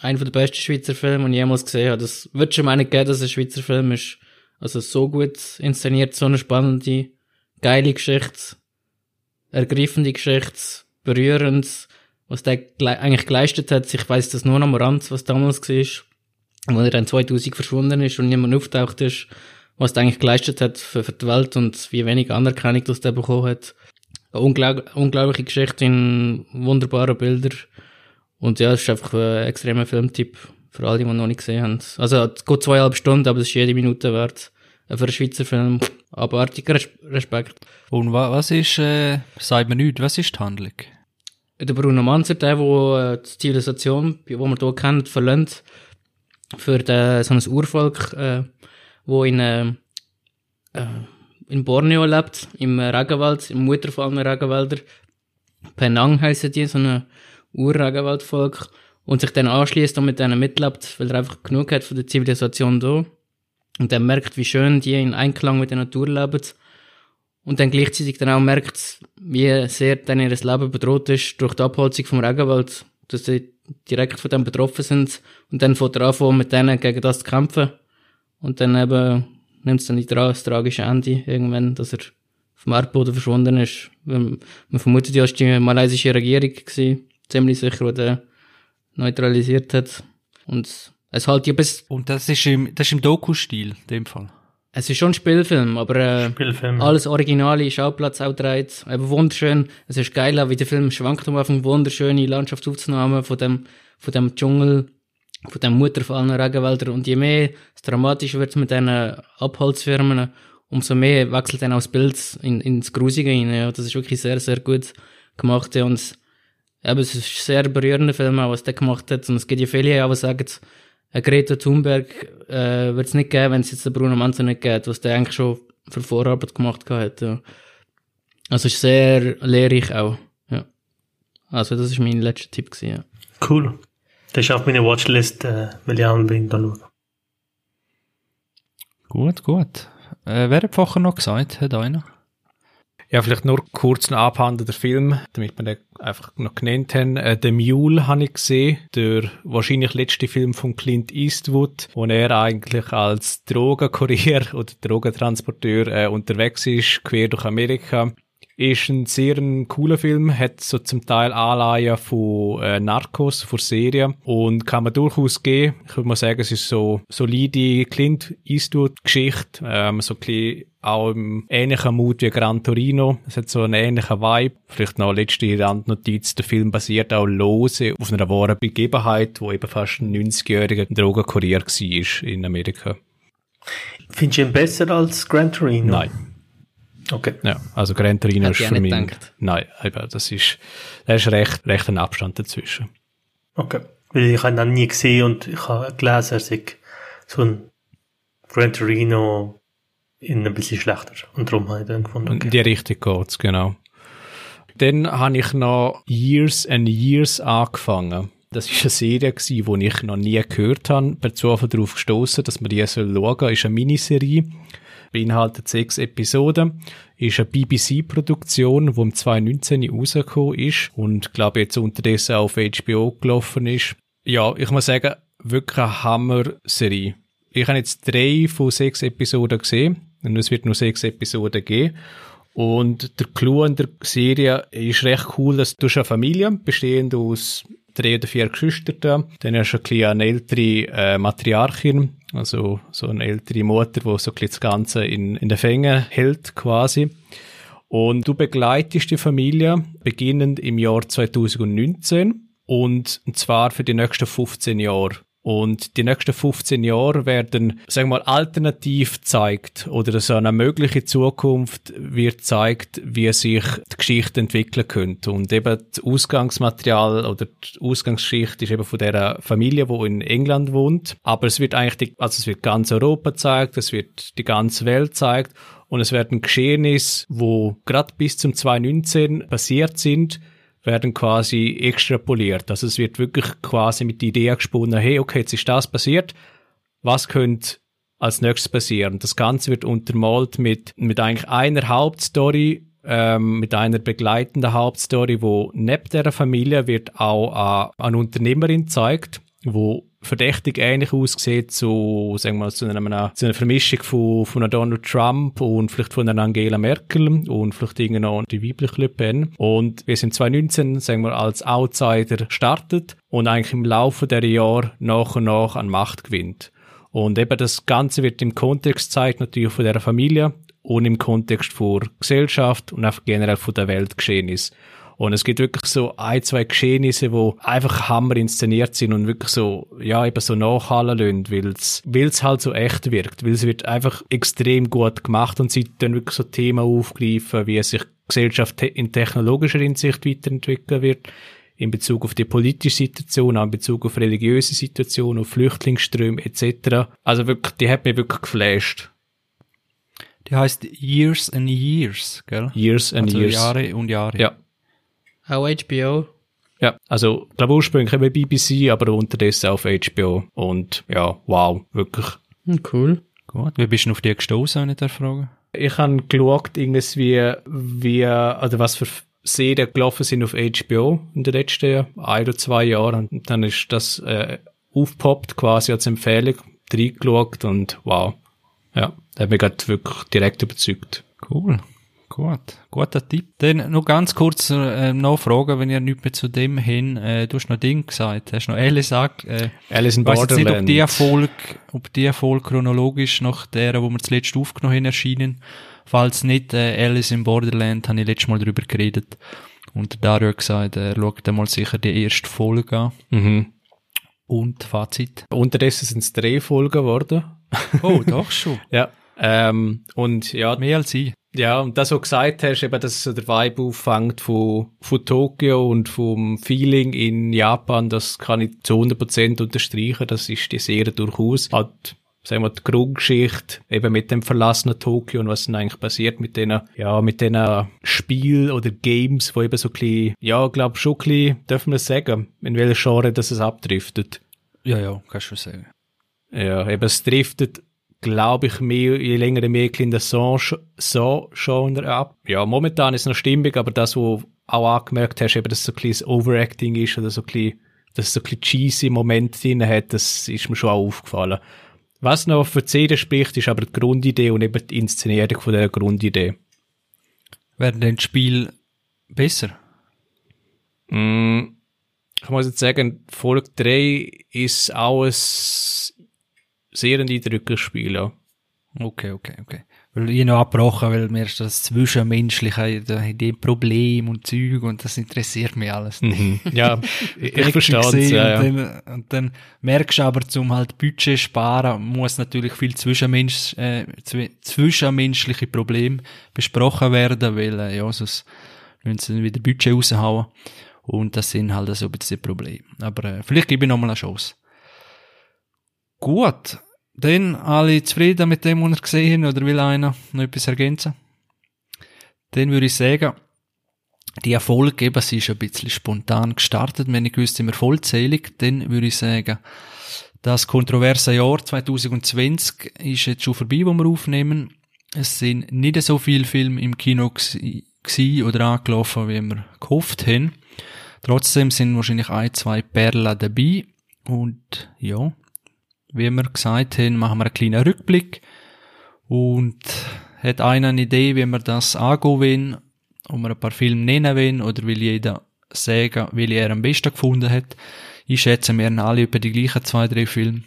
einer der besten Schweizer Filme, den ich jemals gesehen habe. Das wird schon nicht geben, dass ein Schweizer Film ist. Also so gut inszeniert, so eine spannende, geile Geschichte, ergreifende Geschichte, berührend, was der eigentlich geleistet hat. Ich weiß das nur am Rand, was damals war. Als er dann 2000 verschwunden ist und niemand auftaucht ist, was der eigentlich geleistet hat für, für die Welt und wie wenig Anerkennung das der bekommen hat. Eine unglaub unglaubliche Geschichte in wunderbaren Bildern. Und ja, es ist einfach ein extremer Filmtipp für alle, die ihn noch nicht gesehen haben. Also, es geht zweieinhalb Stunden, aber es ist jede Minute wert. Äh, Für einen Schweizer Film. Abartiger Res- Respekt. Und wa, was ist, äh, sagt mir nicht, was ist die Handlung? Der Bruno Manzer, der, der äh, die Zivilisation, die wir hier kennen, verlangt, für den, so ein Urvolk, äh, wo in, äh, äh, in Borneo lebt, im Regenwald, im mutterfallenen Regenwälder. Penang heissen die, so ein Urregenwaldvolk. Und sich dann anschließt und mit denen mitlebt, weil er einfach genug hat von der Zivilisation da. Und dann merkt, wie schön die in Einklang mit der Natur leben. Und dann gleichzeitig dann auch merkt, wie sehr dann ihr Leben bedroht ist durch die Abholzung vom Regenwald, dass sie direkt von dem betroffen sind und dann fängt er an, mit denen gegen das zu kämpfen. Und dann eben nimmt es dann die tra das tragische Ende irgendwann, dass er vom Erdboden verschwunden ist. Man man vermutet ja, es war die malaysische Regierung gewesen, ziemlich sicher, die den neutralisiert hat. Und es halt ja bis, Und das ist im, das ist im Doku-Stil, in dem Fall. es ist schon ein Spielfilm, aber äh, Spielfilm. alles originale Schauplatz auch dreht. Eben wunderschön. Es ist geil, auch wie der Film schwankt um Anfang wunderschöne Landschaftsaufnahmen von dem, von dem Dschungel, von dem mutterfallenen Regenwälder. Und je mehr es dramatisch wird mit diesen Abholzfirmen, umso mehr wechselt dann auch das Bild in, ins Grusige rein. Ja. Das ist wirklich sehr, sehr gut gemacht. Ja. Und eben, es ist ein sehr berührender Film, was der gemacht hat. Und es gibt ja viele, die sagen, eine Greta Thunberg äh, wird es nicht geben, wenn es jetzt den Bruno Manzer nicht gibt, was der eigentlich schon für Vorarbeit gemacht hat. Ja. Also ist sehr lehrreich auch. Also das ist mein letzter Tipp gewesen, ja. Cool. Das ist auf meiner Watchlist, äh, will ich unbedingt anschauen. Gut, gut. Äh, wer hat vorher noch gesagt? Hat einer? Ja, vielleicht nur kurz ein abhandelnder Film, damit wir den einfach noch genannt haben. Äh, The Mule habe ich gesehen, der wahrscheinlich letzte Film von Clint Eastwood, wo er eigentlich als Drogenkurier oder Drogentransporteur äh, unterwegs ist, quer durch Amerika. Ist ein sehr ein cooler Film, hat so zum Teil Anleihen von äh, Narcos, von Serien und kann man durchaus gehen. Ich würde mal sagen, es ist so solide Clint Eastwood-Geschichte, ähm, so ein bisschen auch im ähnlichen Mut wie Gran Torino. Es hat so einen ähnlichen Vibe. Vielleicht noch eine letzte Randnotiz. Der Film basiert auch lose auf einer wahren Begebenheit, wo eben fast ein 90-jähriger Drogenkurier war in Amerika. Findest du ihn besser als Gran Torino? Nein. Okay. Ja, also Gran Torino Hätte ist für mich... gedacht. Nein, eben, das ist, da ist recht, recht ein Abstand dazwischen. Okay. Weil ich habe ihn noch nie gesehen und ich habe gelesen, er sei so ein Gran Torino in ein bisschen schlechter. Und darum habe ich dann gefunden, Und In okay. die Richtung geht's, genau. Dann habe ich noch Years and Years angefangen. Das ist eine Serie gewesen, die ich noch nie gehört habe. Per Zufall darauf gestoßen, dass man die schauen soll. Ist eine Miniserie. Beinhaltet sechs Episoden. Ist eine BBC-Produktion, die im 2019 rausgekommen ist. Und glaube jetzt unterdessen auf HBO gelaufen ist. Ja, ich muss sagen, wirklich eine Hammer-Serie. Ich habe jetzt drei von sechs Episoden gesehen. Und es wird nur sechs Episoden geben. Und der Clou an der Serie ist recht cool, dass du eine Familie, bestehend aus drei oder vier Geschwistern. Dann hast du ein bisschen eine ältere äh, Matriarchin, also so eine ältere Mutter, die so das Ganze in, in den Fängen hält quasi. Und du begleitest die Familie beginnend im Jahr 2019 und zwar für die nächsten 15 Jahre. Und die nächsten 15 Jahre werden, sagen wir mal, alternativ zeigt oder so eine mögliche Zukunft wird zeigt, wie sich die Geschichte entwickeln könnte. Und eben das Ausgangsmaterial oder die Ausgangsgeschichte ist eben von der Familie, wo in England wohnt. Aber es wird eigentlich, die, also es wird ganz Europa gezeigt, es wird die ganze Welt gezeigt und es werden Geschehnisse, wo gerade bis zum 2019 passiert sind, werden quasi extrapoliert. Also es wird wirklich quasi mit der Idee gesponnen, hey, okay, jetzt ist das passiert, was könnte als nächstes passieren? Das Ganze wird untermalt mit, mit eigentlich einer Hauptstory, ähm, mit einer begleitenden Hauptstory, wo neben der Familie wird auch äh, eine Unternehmerin zeigt, wo verdächtig ähnlich aussieht zu, sagen wir mal, zu einer, zu einer Vermischung von, von einer Donald Trump und vielleicht von einer Angela Merkel und vielleicht irgendwie noch die weibliche Le Pen. Und wir sind 2019, sagen wir, als Outsider startet und eigentlich im Laufe der Jahre nach und nach an Macht gewinnt. Und eben das Ganze wird im Kontext gezeigt, natürlich von der Familie und im Kontext von Gesellschaft und einfach generell von der Welt geschehen ist. Und es gibt wirklich so ein, zwei Geschehnisse, wo einfach Hammer inszeniert sind und wirklich so, ja, eben so nachhallen lassen, weil's, weil's halt so echt wirkt. Weil es wird einfach extrem gut gemacht und sie dann wirklich so Themen aufgreifen, wie sich Gesellschaft in technologischer Hinsicht weiterentwickeln wird, in Bezug auf die politische Situation, auch in Bezug auf religiöse Situationen, auf Flüchtlingsströme etc. Also wirklich, die hat mich wirklich geflasht. Die heißt Years and Years, gell? Years and also Years. Jahre und Jahre. Ja. Auch HBO. Ja, also, ich glaube ursprünglich eben BBC, aber unterdessen auf HBO. Und ja, wow, wirklich. Hm, cool. Gut. Wie bist du auf die gestoßen, wenn ich darf fragen? Ich habe geschaut, irgendwie, wie, also was für Serien gelaufen sind auf HBO in den letzten ein oder zwei Jahren. Und dann ist das äh, aufgepoppt quasi als Empfehlung, reingeschaut und wow. Ja, der hat mich grad wirklich direkt überzeugt. Cool. Gut. Guter Tipp. Dann noch ganz kurz äh, noch fragen, wenn ihr nichts mehr zu dem hin, äh, du hast noch Ding gesagt, hast noch Alice gesagt, äh, Alice in ich weiss jetzt nicht, ob Borderland. die Folge, ob die Folge chronologisch nach der, wo wir zuletzt aufgenommen haben, erschienen. Falls nicht, äh, Alice in Borderland, habe ich letztes Mal drüber geredet. Und Dario hat gesagt, er schaut einmal sicher die erste Folge an. Mhm. Und Fazit. Unterdessen sind es drei Folgen geworden. Oh, doch schon. Ja. Ähm, und ja, Mehr als ich. Ja, und das, was du gesagt hast, eben, dass der Vibe auffängt von, von Tokio und vom Feeling in Japan, das kann ich zu 100% unterstreichen. Das ist die Serie durchaus. Halt sagen wir, die Grundgeschichte eben mit dem verlassenen Tokio und was dann eigentlich passiert mit denen, ja, mit denen Spiel oder Games, wo eben so ein bisschen, ja, glaub schon ein bisschen, dürfen wir sagen, in welcher Genre das es abdriftet. Ja, ja, kannst du sagen. Ja, eben es driftet, glaube ich, mehr, je länger mehr in der So-Genre ab. Ja, momentan ist es noch stimmig, aber das, wo auch angemerkt hast, eben, dass so ein bisschen Overacting ist oder so ein bisschen, dass es so ein bisschen cheesy Moment drin hat, das ist mir schon auch aufgefallen. Was noch für CD spricht, ist aber die Grundidee und eben die Inszenierung von der Grundidee. Werden denn das Spiel besser? Mm, ich muss jetzt sagen, Folge 3 ist auch ein sehr eindrückliches Spiel, ja. Okay, okay, okay. Weil ich noch abgebrochen, weil mir ist das Zwischenmenschliche, da haben die Problem und Zeug und das interessiert mich alles. Mhm. Ja, ich, ich verstehe es. Ja, und, dann, und dann merkst du aber, zum halt Budget sparen, muss natürlich viel Zwischenmensch, äh, zwischenmenschliche Probleme besprochen werden, weil, äh, ja, sonst müssen sie dann wieder Budget raushauen. Und das sind halt so ein bisschen Probleme. Aber äh, vielleicht gebe ich noch mal eine Chance. Gut. Dann alle zufrieden mit dem, was ihr gesehen oder will einer noch etwas ergänzen? Dann würde ich sagen, die Erfolg eben, sie ist ein bisschen spontan gestartet, wenn ich wüsste, immer vollzählig, dann würde ich sagen, das kontroverse Jahr 2020 ist jetzt schon vorbei, wo wir aufnehmen. Es sind nicht so viele Filme im Kino gsi oder angelaufen, wie wir gehofft haben. Trotzdem sind wahrscheinlich ein, zwei Perlen dabei. Und ja, wie wir gesagt haben, machen wir einen kleinen Rückblick und hat einer eine Idee, wie wir das angehen wollen, ob wir ein paar Filme nennen wollen oder will jeder sagen, wie er am besten gefunden hat. Ich schätze, wir haben alle über die gleichen zwei, drei Filme.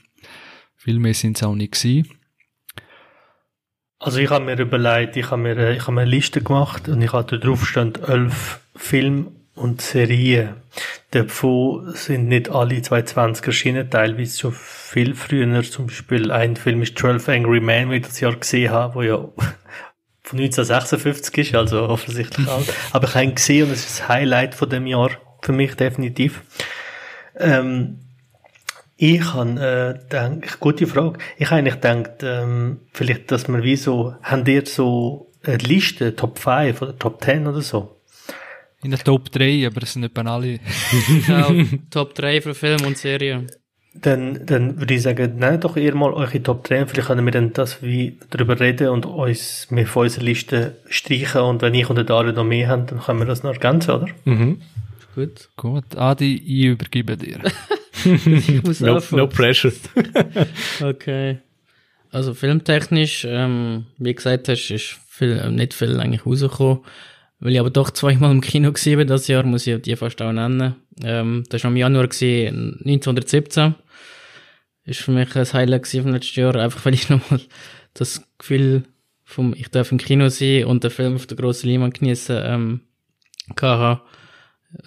Viel mehr sind es auch nicht gewesen. Also ich habe mir überlegt, ich habe mir, ich habe mir eine Liste gemacht und ich hatte drauf stand elf Filme und Serien. Davon sind nicht alle 220 erschienen, teilweise schon viel früher. Zum Beispiel ein Film ist 12 Angry Men, wie ich das Jahr gesehen habe, wo ja von 1956 ist, also offensichtlich alt. Aber ich habe ihn gesehen und es ist das Highlight von dem Jahr für mich definitiv. Ähm, ich habe äh, denk, gute Frage. Ich habe eigentlich gedacht, ähm, vielleicht, dass man wie so, haben ihr so eine Liste, Top 5 oder Top 10 oder so? In der Top 3, aber es sind nicht alle. ja, Top 3 für Film und Serien. Dann, dann würde ich sagen, nennt doch ihr mal eure Top 3 und vielleicht können wir dann das wie darüber reden und uns mit von unserer Liste streichen und wenn ich und der Dario noch mehr haben, dann können wir das noch ergänzen, oder? Mhm. Gut. Gut. Adi, ich übergebe dir. ich muss no, no pressure. okay. Also filmtechnisch, ähm, wie gesagt hast, ist viel, äh, nicht viel eigentlich rausgekommen. Weil ich aber doch zweimal im Kino war das Jahr, muss ich die fast auch nennen. Ähm, das war im Januar gewesen, 1917. Ist für mich ein Highlight vom letzten Jahr, einfach weil ich nochmal das Gefühl vom, ich darf im Kino sein und den Film auf der grossen Leinwand genießen, ähm, hatte.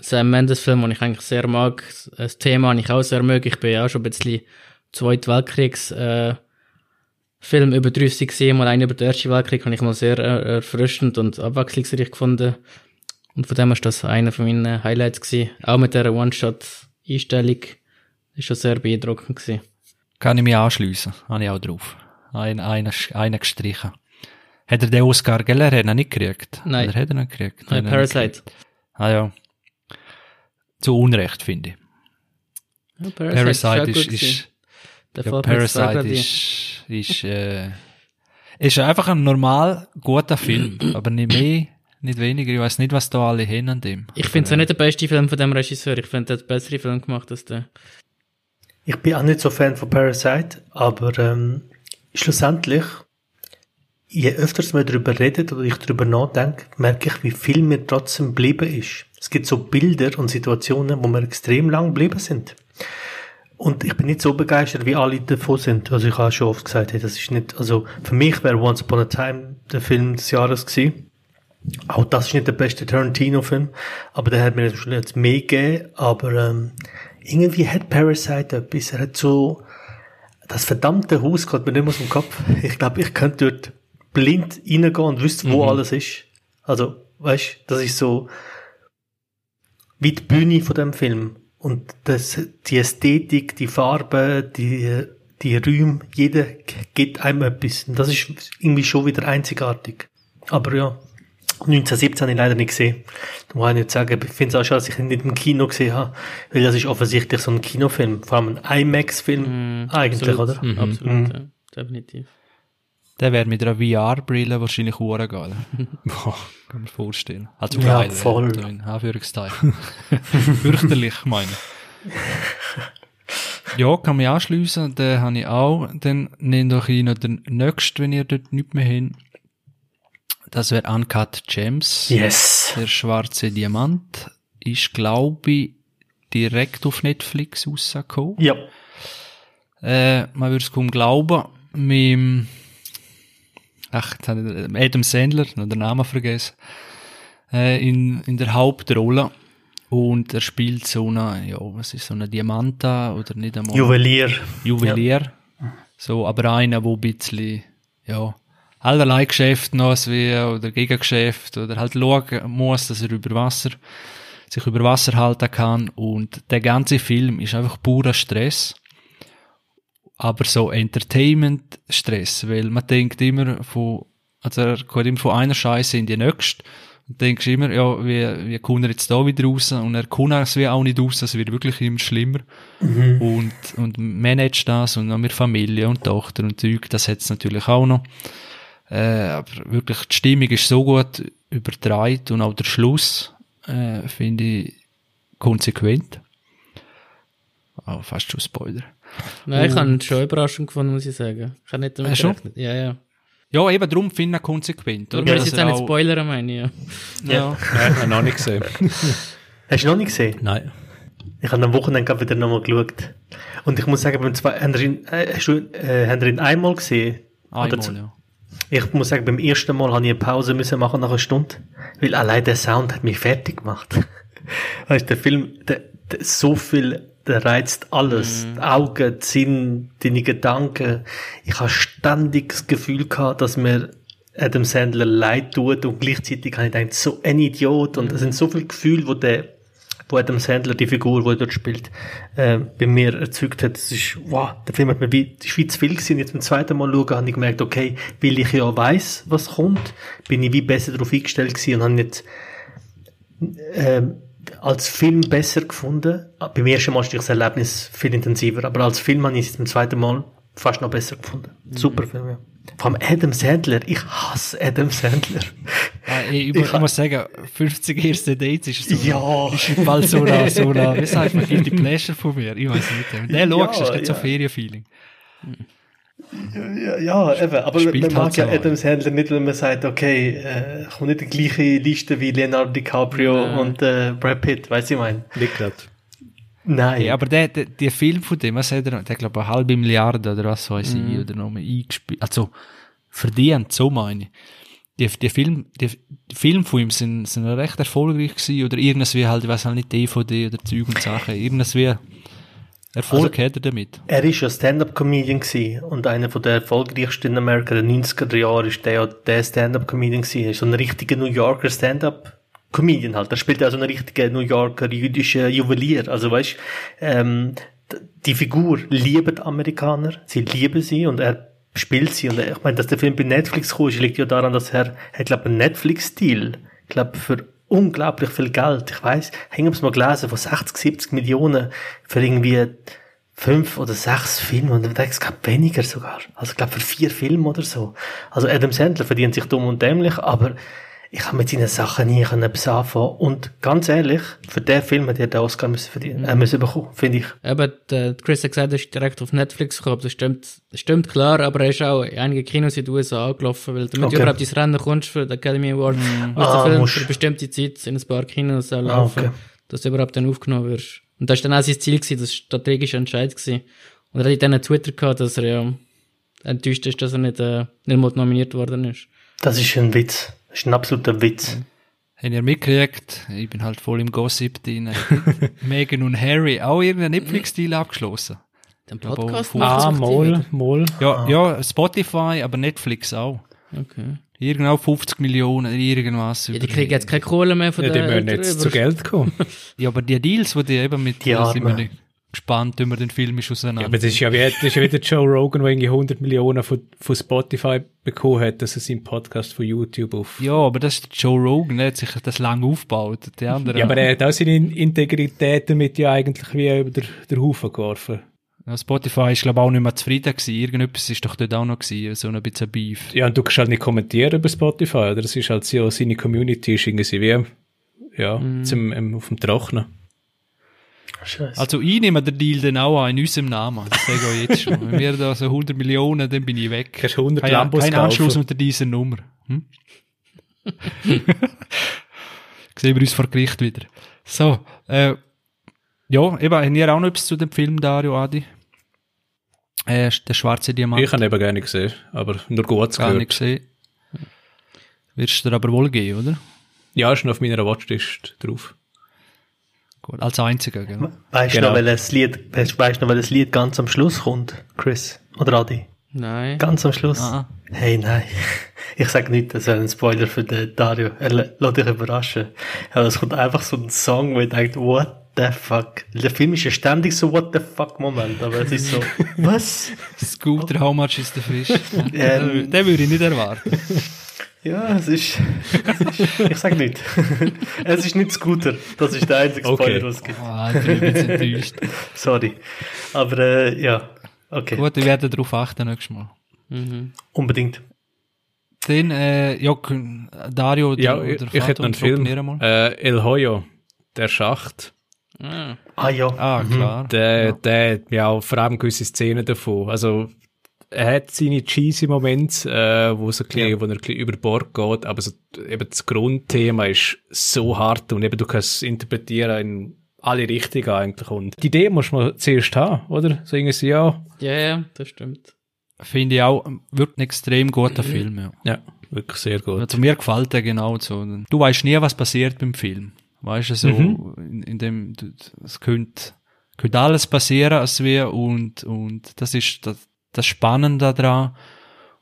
Sam Mendes Film, den ich eigentlich sehr mag. Das Thema habe ich auch sehr mögen. Ich bin ja auch schon ein bisschen Zweiten Weltkriegs, äh, Film über Russie gesehen, mal einen über den Ersten Weltkrieg, habe ich mal sehr äh, erfrischend und abwechslungsreich gefunden. Und von dem ist das einer von meinen Highlights gewesen. Auch mit dieser One-Shot-Einstellung ist das sehr beeindruckend gewesen. Kann ich mich anschliessen, habe ich auch drauf. Ein, einer, einer gestrichen. Hat er den Oscar Geller hat er nicht gekriegt? Nein. Oder hat er nicht gekriegt? Nein, Parasite. Ah ja. Zu Unrecht, finde ich. Ja, Parasite, Parasite ist, ist, ist der ja, Parasite ist, ist, äh, ist einfach ein normal guter Film, aber nicht mehr, nicht weniger. Ich weiß nicht, was da alle hin an dem. Ich finde es auch nicht der beste Film von dem Regisseur. Ich finde, er hat bessere Film gemacht als der. Ich bin auch nicht so Fan von Parasite, aber ähm, schlussendlich, je öfters man darüber redet oder ich darüber nachdenke, merke ich, wie viel mir trotzdem geblieben ist. Es gibt so Bilder und Situationen, wo wir extrem lang geblieben sind. Und ich bin nicht so begeistert, wie alle davon sind. Also ich habe schon oft gesagt, hey, das ist nicht, also für mich wäre Once Upon a Time der Film des Jahres gewesen. Auch das ist nicht der beste Tarantino-Film, aber der hat mir jetzt mehr gegeben, aber ähm, irgendwie hat Parasite etwas, er hat so, das verdammte Haus geht mir nicht mehr aus dem Kopf. Ich glaube, ich könnte dort blind reingehen und wüsste, wo mhm. alles ist. Also, weißt, das ist so wie die Bühne von dem Film. Und das, die Ästhetik, die Farbe, die, die Räume, jeder gibt einem etwas. Und das ist irgendwie schon wieder einzigartig. Aber ja, 1917 habe ich leider nicht gesehen. Da muss ich nicht sagen, ich finde es auch schade, dass ich ihn nicht im Kino gesehen habe, weil das ist offensichtlich so ein Kinofilm, vor allem ein IMAX-Film Mhm, eigentlich, absolut. oder? Absolut, Mhm. ja. Definitiv. Der wäre mit einer VR-Brille wahrscheinlich hure geil. Boah, kann man vorstellen. Also Ja, geil, voll. Anführungszeichen. Fürchterlich, meine ich. Ja, kann mich anschliessen. Den habe ich auch. Dann nehmt euch noch den nächsten, wenn ihr dort nicht mehr habt. Das wäre Uncut Gems. Yes. Der schwarze Diamant ist, glaube ich, direkt auf Netflix rausgekommen. Ja. Äh, man würde es kaum glauben, mit dem, ach, Adam Sandler, noch den Namen vergessen, äh, in, in der Hauptrolle. Und er spielt so eine, ja, was ist so eine Diamanta oder nicht einmal Juwelier. Juwelier. So, aber einer, wo ein bisschen, ja, allerlei Geschäft noch wie, oder Gegengeschäft, oder halt schauen muss, dass er über Wasser, sich über Wasser halten kann. Und der ganze Film ist einfach purer Stress. Aber so Entertainment-Stress, weil man denkt immer von, also er kommt immer von einer Scheiße in die nächste. Und denkst immer, ja, wie, wie kommt er jetzt da wieder raus? Und er kommt es wie auch nicht raus, es wird wirklich immer schlimmer. Und, und managt das und noch mit Familie und Tochter und Zeug, das hat's natürlich auch noch. Äh, aber wirklich, die Stimmung ist so gut übertragen und auch der Schluss, äh, finde ich konsequent. Oh, fast schon Spoiler. Nein, ich habe ihn schon überraschend gefunden, muss ich sagen. Ich habe nicht damit Äh. Ja, ja. Ja, eben darum finde ich konsequent. Darum oder? Dass jetzt auch nicht spoilern, meine ich. Ja. Ja. Nein, ich habe noch nicht gesehen. Hast du noch nicht gesehen? Nein. Ich habe am Wochenende gerade wieder nochmal geschaut. Und ich muss sagen, beim zwei, haben ihr ihn, äh, hast du, äh, haben ihr ihn einmal gesehen? Oder Einmal, ja. Ich muss sagen, beim ersten Mal habe ich eine Pause müssen machen nach einer Stunde, weil allein der Sound hat mich fertig gemacht. Weißt du, der Film, der, der, so viel, der reizt alles. Die Augen, die Sinn, deine Gedanken. Ich habe ständig das Gefühl gehabt, dass mir Adam Sandler leid tut und gleichzeitig habe ich gedacht, so ein Idiot und es sind so viele Gefühle, wo der wo Adam Sandler, die Figur, die er dort spielt, äh, bei mir erzeugt hat. Das ist, wow, der Film hat mir wie, die Schweiz viel gewesen. Jetzt beim zweiten Mal schauen, habe ich gemerkt, okay, weil ich ja weiss, was kommt, bin ich wie besser darauf eingestellt gewesen und habe jetzt, ähm, als Film besser gefunden. Beim ersten Mal ist das Erlebnis viel intensiver, aber als Film habe ich es beim zweiten Mal fast noch besser gefunden. Super Film, ja. Vor allem Adam Sandler. Ich hasse Adam Sandler. Ah, ich, ich, muss sagen, 50 erste Dates ist so, Ja. ist im Fall so eine, so eine, wie sagt man, die Pleasure von mir. Ich weiß nicht. Der Ja, schaust, ist das so ja. Ferienfeeling. Ja, ja, eben. Aber Spielt man mag halt ja so. Adam Sandler nicht, wenn man sagt, okay, äh, kommt nicht die gleiche Liste wie Leonardo DiCaprio Nein. und äh, Brad Pitt, weißt du, ich meine? Nicht gerade. Nein. Ja, aber der, der, der Film von dem, was hat er, der glaube eine halbe Milliarde oder was weiß ich, oder noch mal eingespielt, also verdient, so meine ich. Die, die Film, die, die Film von ihm sind, sind recht erfolgreich gewesen, oder irgendwie halt, ich weiß halt nicht, DVD oder Zeug und Sachen, irgendwie Erfolg hat er damit. Er ist ja Stand-Up-Comedian gewesen und einer von der erfolgreichsten in Amerika der 90er Jahre ist der ja der Stand-Up-Comedian gewesen. Er ist so ein richtiger New Yorker Stand-Up-Comedian halt. Er spielt ja so einen richtigen New Yorker jüdischen Juwelier. Also weißt, ähm, die Figur lieben die Amerikaner, sie lieben sie und er spielt sie. Und ich meine, dass der Film bei Netflix ist, liegt ja daran, dass er, er glaube einen Netflix-Deal, ich glaube für unglaublich viel Geld. Ich weiß, haben wir mal gelesen, von 60, 70 Millionen für irgendwie fünf oder sechs Filme und ich denke, es gab weniger sogar. Also ich glaube für vier Filme oder so. Also Adam Sandler verdient sich dumm und dämlich, aber ich habe mit seinen Sachen nie können etwas anfangen. Und ganz ehrlich, für den Film hat er den Oscar müssen verdienen, äh, müssen bekommen, finde ich. Eben, der Chris hat gesagt, er ist direkt auf Netflix gekommen. Das stimmt, das stimmt klar, aber er ist auch in einige Kinos in den USA angelaufen, weil damit Okay. du überhaupt ins Rennen kommst für den Academy Award, muss Ah, der Film musst- für eine bestimmte Zeit in ein paar Kinos auch Ah, laufen, okay. dass du überhaupt dann aufgenommen wirst. Und das war dann auch sein Ziel, gewesen, das war strategischer Entscheid. Gewesen. Und er hat dann Twitter gehabt, dass er ja enttäuscht ist, dass er nicht, äh, nicht mal nominiert worden ist. Das ist ein Witz. Das ist ein absoluter Witz. Habt ihr mitgekriegt? Ich bin halt voll im Gossip drin. Megan und Harry auch irgendeinen Netflix-Deal abgeschlossen. Den Podcast Ah, sich Mol, aktiviert. Mol. Ja, ja, Spotify, aber Netflix auch. Okay. Irgendwo 50 Millionen, irgendwas. Ja, die kriegen jetzt keine Kohle mehr von Ja, die den müssen Eltern jetzt zu Geld kommen. Ja, aber die Deals, die die eben mit Die sind wir nicht gespannt, wie man den Film ist auseinander. Ja, aber das ist ja, wie, das ist ja wieder Joe Rogan, der irgendwie 100 Millionen von, von Spotify bekommen hat, dass er seinen Podcast von YouTube auf... ja, aber das ist Joe Rogan, der hat sich das lang aufgebaut. Die anderen, Ja, aber er hat auch seine Integrität damit ja eigentlich wie über den, den Haufen geworfen. Ja, Spotify ist, glaube ich, auch nicht mehr zufrieden gewesen. Irgendetwas ist doch dort auch noch gewesen, so ein bisschen Beef. Ja, und du kannst halt nicht kommentieren über Spotify, oder? Das ist halt so, seine Community ist irgendwie wie, ja, zum, ähm, auf dem Trocknen. Scheiße. Also ich nehme den Deal dann auch an, in unserem Namen. Das sage ich euch jetzt schon. Wenn wir da so 100 Millionen, dann bin ich weg. Kannst 100 Kein, Lambos kein kaufen. Anschluss unter dieser Nummer. Hm? Sehen wir uns vor Gericht wieder. So, äh, ja, eben, haben ihr auch noch etwas zu dem Film, Dario Adi? Äh, der schwarze Diamant. Ich habe ihn eben gerne gesehen, aber nur gut gar gehört. nicht gesehen. Wirst du dir aber wohl gehen, oder? Ja, ist noch auf meiner Watchlist drauf. Gut, als einziger, gell? Weißt du Genau. noch, welches Lied, weißt weißt du noch, welches Lied ganz am Schluss kommt, Chris? Oder Adi? Nein. Ganz am Schluss? Ah. Hey, nein. Ich sag nicht, das wäre ein Spoiler für den Dario. Er lä- lass dich überraschen. Aber es kommt einfach so ein Song, wo ich denke, what the fuck? Der Film ist ja ständig so what the fuck Moment, aber es ist so, was? Scooter, how much is the fish? Ähm, den würde ich nicht erwarten. Ja, es ist, es ist ich sag nicht. es ist nicht Scooter. Das ist der einzige Spoiler, Okay. was es gibt. Ah, ich bin jetzt enttäuscht. Sorry. Aber, äh, ja. Okay. Gut, ich werde darauf achten nächstes Mal. Unbedingt. Dann, äh, ja, Dario oder, Ja, oder ich, ich hätte einen Film. wir einmal. Äh, El Hoyo, der Schacht. Ah. Ah, ja. Ah, klar. Der, der, ja, vor allem gewisse Szenen davon. Also, er hat seine cheesy Momente, äh, wo, so ein bisschen, wo er ein bisschen über Bord geht, aber so, eben das Grundthema ist so hart und eben du kannst es interpretieren in alle Richtungen eigentlich. Und die Idee muss man zuerst haben, oder? So irgendwie, ja, Ja, ja, das stimmt. Finde ich auch, wirklich ein extrem guter Film, ja. ja, wirklich sehr gut. Also mir gefällt der genau so. Du weißt nie, was passiert beim Film. Weißt du, so, in, in dem, es könnte, könnte alles passieren, als wir, und, und das ist das, das Spannende daran.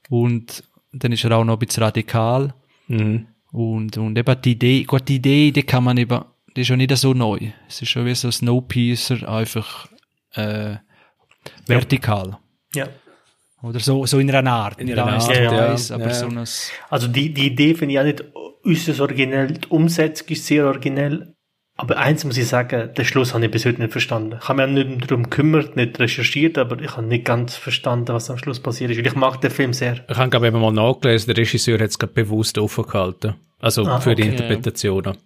Und dann ist er auch noch ein bisschen radikal. Mhm. Und, und eben die Idee, gut, die Idee, die kann man eben, die ist ja nicht so neu. Es ist schon wie so ein Snowpiercer, einfach, äh, vertikal. Ja. Oder so, so in einer Art. In einer Art, zu ja. eins, aber Ja. so Also die, die Idee finde ich auch nicht äußerst originell. Die Umsetzung ist sehr originell. Aber eins muss ich sagen, den Schluss habe ich bis heute nicht verstanden. Ich habe mich auch nicht darum gekümmert, nicht recherchiert, aber ich habe nicht ganz verstanden, was am Schluss passiert ist. Weil ich mag den Film sehr. Ich habe, glaube ich, mal nachgelesen, der Regisseur hat es gerade bewusst offen gehalten. Also Ah, für die okay. Interpretationen.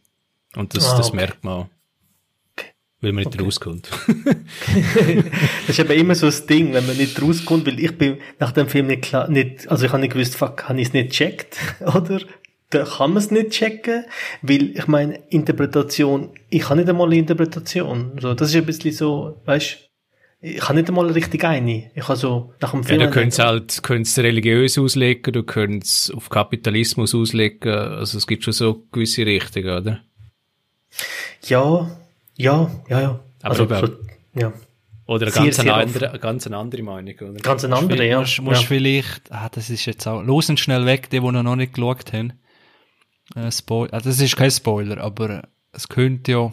Und das, Ah, das okay. merkt man auch. Weil man nicht rauskommt. Das ist eben immer so das Ding, wenn man nicht rauskommt, weil ich bin nach dem Film nicht klar, nicht, also ich habe nicht gewusst, fuck, habe ich es nicht checkt, oder? Da kann man es nicht checken, weil ich meine, Interpretation, ich habe nicht einmal eine Interpretation. So, das ist ein bisschen so, weißt ich habe nicht einmal richtig eine. Ich habe so, nach dem Ja, Film. du könntest halt, könntest religiös auslegen, du könntest auf Kapitalismus auslegen, also es gibt schon so gewisse Richtungen, oder? ja, ja, ja, ja. Aber also, eben- so, ja. Oder eine ganz, sehr andere, eine ganz andere Meinung, oder? Ganz eine andere, ja. Musst, musst ja. vielleicht, ah, das ist jetzt auch, los und schnell weg, die, die noch nicht geschaut haben. Äh, Spoil ah, das ist kein Spoiler, aber es könnte ja,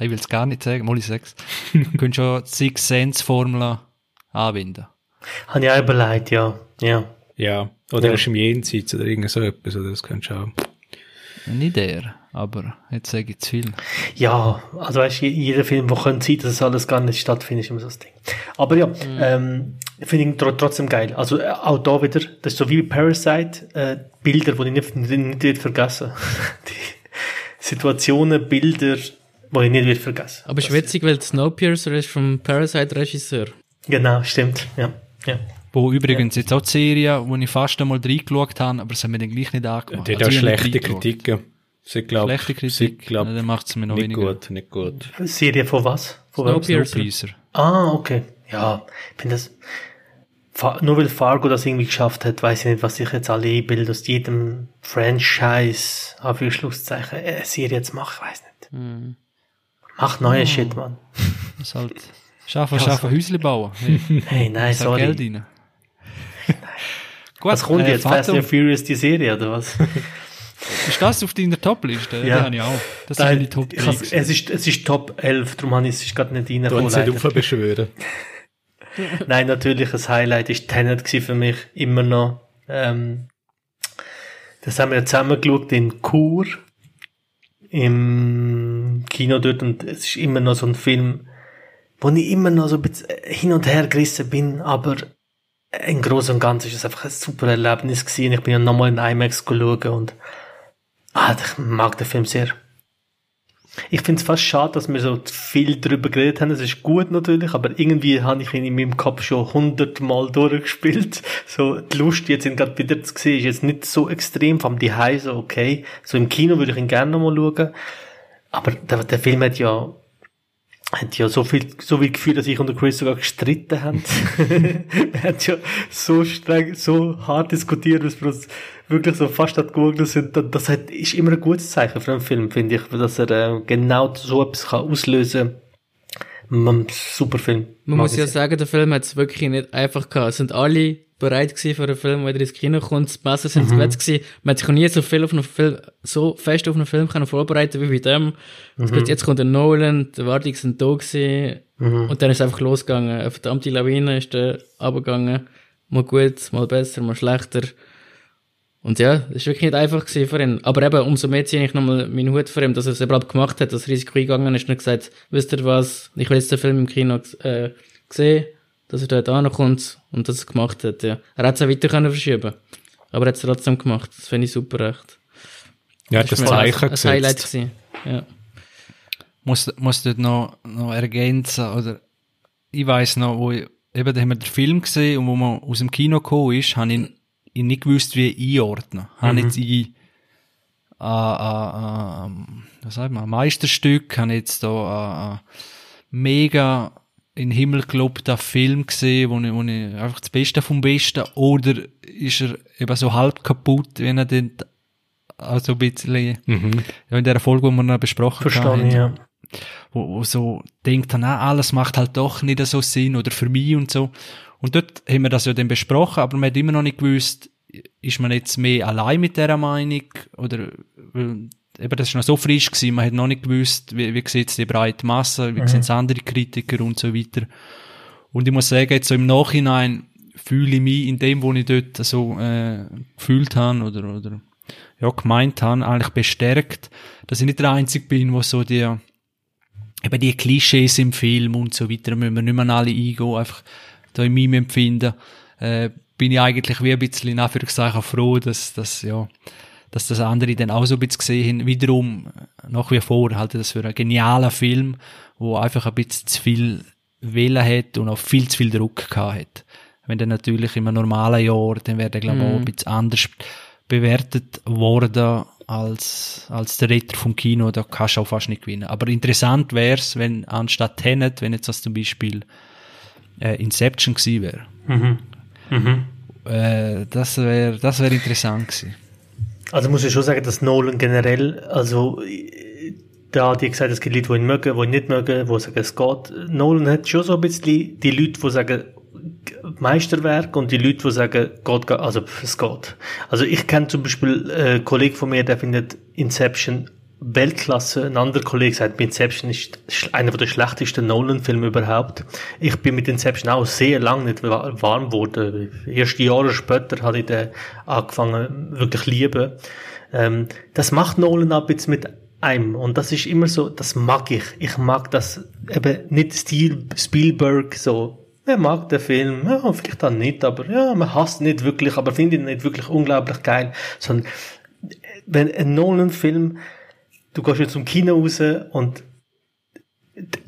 ich will es gar nicht sagen, mal ich sag's, könnte schon die Six Sense Formel anwenden. Habe ich auch überlegt, ja. Ja. Ja. Oder Ja. er ist im Jenseits oder irgend so etwas, oder das könntest du auch. Nicht der, aber jetzt sage ich zu viel. Ja, also weißt du, jeder Film, wo könnte sein, dass es alles gar nicht stattfindet, ist immer so das Ding. Aber ja, ähm, finde ich tr trotzdem geil. Also äh, auch da wieder, das ist so wie Parasite, äh, Bilder, die ich nicht, nicht, nicht wird vergessen. Die Situationen, Bilder, die ich nicht wird vergessen. Aber es ist witzig, weil Snowpiercer ist vom Parasite-Regisseur. Genau, stimmt. Ja, ja. Wo übrigens jetzt auch die Serie, wo ich fast einmal reingeschaut habe, aber es hat mir dann gleich nicht angemacht. Der hat Also nicht schlechte. Kritiken. Sie glaub, Schlechte Kritik, Sie glaub, ja, dann macht es mir noch nicht weniger. gut, nicht gut. Serie von was? Von? Snowpiercer. Ah, okay. Ja, ich finde das. Nur weil Fargo das irgendwie geschafft hat, weiß ich nicht, was sich jetzt alle einbilden, aus jedem Franchise, Anführungszeichen, äh, Serie jetzt macht, ich weiß nicht. Macht neue Shit, Mann. Ist halt, schaffen, schaffen, Häusle bauen. Hey, Hey, nein, auch Geld sorry. rein. Gut, Was kommt äh, jetzt? Fast and Furious, die Serie, oder was? Ist das auf deiner Top-Liste? Ja, die habe ich auch. Das Nein, ist meine Top ich 3. has- es, ist, es ist Top 11, darum habe ich es gerade nicht Du reingekommen. uns nicht leider. aufbeschwören. Nein, natürlich, ein Highlight ist Tenet für mich, immer noch. Ähm, das haben wir ja zusammen geschaut in Chur, im Kino dort, und es ist immer noch so ein Film, wo ich immer noch so ein bisschen hin und her gerissen bin, aber im Großen und Ganzen ist es einfach ein super Erlebnis gewesen. Ich bin ja nochmal in IMAX geschaut und ah, ich mag den Film sehr. Ich finde es fast schade, dass wir so viel darüber geredet haben. Es ist gut natürlich, aber irgendwie habe ich ihn in meinem Kopf schon hundertmal durchgespielt. So, die Lust jetzt ihn gerade wieder zu sehen, ist jetzt nicht so extrem. Vom die so okay. So im Kino würde ich ihn gerne nochmal schauen. Aber der, der Film hat ja, hat ja so viel, so viel Gefühl, dass ich und der Chris sogar gestritten haben. wir haben ja so streng, so hart diskutiert, dass wir uns wirklich so fast hat geworden sind. Das hat, ist immer ein gutes Zeichen für einen Film, finde ich, dass er äh, genau so etwas kann auslösen kann. Super Film. Man muss ja sagen, der Film hat es wirklich nicht einfach gehabt. Es sind alle bereit gewesen für einen Film, der ins Kino kommt. Die Massen sind mhm. Bett gewesen. Man hat sich noch nie so viel auf einen Film, so fest auf einen Film können vorbereiten wie bei dem. Mhm. Jetzt kommt der Nolan, die Erwartungen sind da gewesen. Mhm. Und dann ist es einfach losgegangen. Eine verdammte Lawine ist da runtergegangen. Mal gut, mal besser, mal schlechter. Und ja, das ist wirklich nicht einfach gewesen für ihn. Aber eben, umso mehr ziehe ich nochmal meinen Hut für ihn, dass er es überhaupt gemacht hat, das Risiko eingegangen ist und gesagt, wisst ihr was, ich will jetzt den Film im Kino äh, sehen, dass er dort ankommt und das gemacht hat, ja. Er hätte es auch weiter können verschieben aber er hat es trotzdem gemacht. Das finde ich super echt. Ja, hat das ist mir ein, Zeichen ein Highlight gesetzt. gewesen. Ja. muss, muss dort noch, noch ergänzen, oder, ich weiss noch, wo ich, eben, da haben wir den Film gesehen, und wo man aus dem Kino gekommen ist, habe ich, ich nicht gewusst, wie einordnen. Habe jetzt ich, äh, äh, äh, was sagt man, ein Meisterstück, habe jetzt da, äh, äh, mega in den Himmel gelobten Film gesehen, wo ich, wo ich einfach das Beste vom Besten, oder ist er eben so halb kaputt, wenn er den, also ein bisschen, ja, in der Folge, die wir noch besprochen Verstehe ich, ja. wo, wo so denkt, na, alles macht halt doch nicht so Sinn oder für mich und so. Und dort haben wir das ja dann besprochen, aber man hat immer noch nicht gewusst, ist man jetzt mehr allein mit dieser Meinung oder, weil, eben, das ist noch so frisch gewesen, man hat noch nicht gewusst, wie, wie sieht die breite Masse, wie sehen es andere Kritiker und so weiter. Und ich muss sagen, jetzt so im Nachhinein fühle ich mich in dem, wo ich dort so äh, gefühlt habe oder, oder ja, gemeint habe, eigentlich bestärkt, dass ich nicht der Einzige bin, wo so die eben die Klischees im Film und so weiter, müssen wir nicht mehr alle eingehen, einfach da in meinem Empfinden, äh, bin ich eigentlich wie ein bisschen in Anführungszeichen froh, dass, dass, ja, dass das andere dann auch so ein bisschen gesehen. Wiederum, nach wie vor, halte ich das für einen genialen Film, wo einfach ein bisschen zu viel Wählen hat und auch viel zu viel Druck gehabt hat. Wenn dann natürlich im normalen Jahr, dann wäre der, glaube ich, auch ein bisschen anders bewertet worden als, als der Retter vom Kino, da kannst du auch fast nicht gewinnen. Aber interessant wäre es, wenn anstatt Tenet, wenn jetzt das zum Beispiel äh, Inception gewesen wäre. Äh, das wäre das wär interessant gewesen. Also muss ich schon sagen, dass Nolan generell, also äh, da hat die gesagt, es gibt Leute, die ihn mögen, die ihn nicht mögen, die sagen, es geht. Nolan hat schon so ein bisschen die Leute, die sagen, Meisterwerk und die Leute, die sagen, geht, also es geht. Also ich kenne zum Beispiel äh, einen Kollegen von mir, der findet Inception Weltklasse. Ein anderer Kollege sagt, Inception ist einer der schlechtesten Nolan-Filme überhaupt. Ich bin mit Inception auch sehr lange nicht wa- warm geworden. Erst Jahre später habe ich den angefangen, wirklich lieben. Ähm, das macht Nolan ab jetzt mit einem. Und das ist immer so, das mag ich. Ich mag das eben nicht Stil Spielberg so. Er mag den Film, ja, vielleicht dann nicht, aber ja, man hasst ihn nicht wirklich, aber findet ihn nicht wirklich unglaublich geil. Sondern wenn ein Nolan-Film, du gehst jetzt zum Kino raus und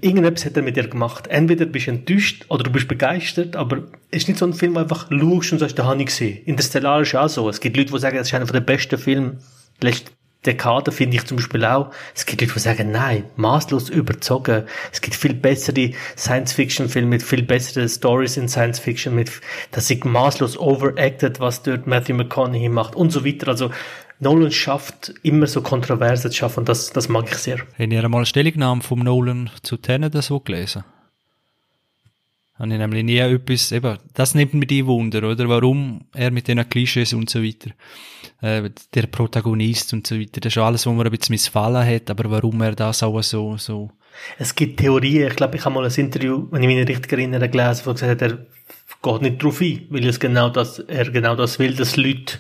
irgendetwas hat er mit dir gemacht. Entweder bist du enttäuscht oder du bist begeistert, aber es ist nicht so ein Film, wo du einfach schaust und sagst, da habe ich gesehen. Interstellar ist auch so. Es gibt Leute, die sagen, das ist einer der besten Filme der letzten Dekade, finde ich zum Beispiel auch. Es gibt Leute, die sagen, nein, maßlos überzogen. Es gibt viel bessere Science-Fiction-Filme mit viel besseren Stories in Science-Fiction, mit, das ist maßlos overacted, was dort Matthew McConaughey macht und so weiter. Also, Nolan schafft immer so Kontroverse zu schaffen das, das mag ich sehr. Haben ihr einmal eine Stellungnahme vom Nolan zu Tenet so gelesen? Habe ich nämlich nie etwas, eben, das nimmt mir die Wunder, oder? Warum er mit diesen Klischees und so weiter, äh, der Protagonist und so weiter, das ist alles, wo man ein bisschen missfallen hat, aber warum er das auch so, so, Es gibt Theorien, ich glaube, ich habe mal ein Interview, wenn ich mich richtig erinnere, gelesen, wo gesagt hat, er geht nicht drauf ein, weil es genau das, er genau das will, dass Leute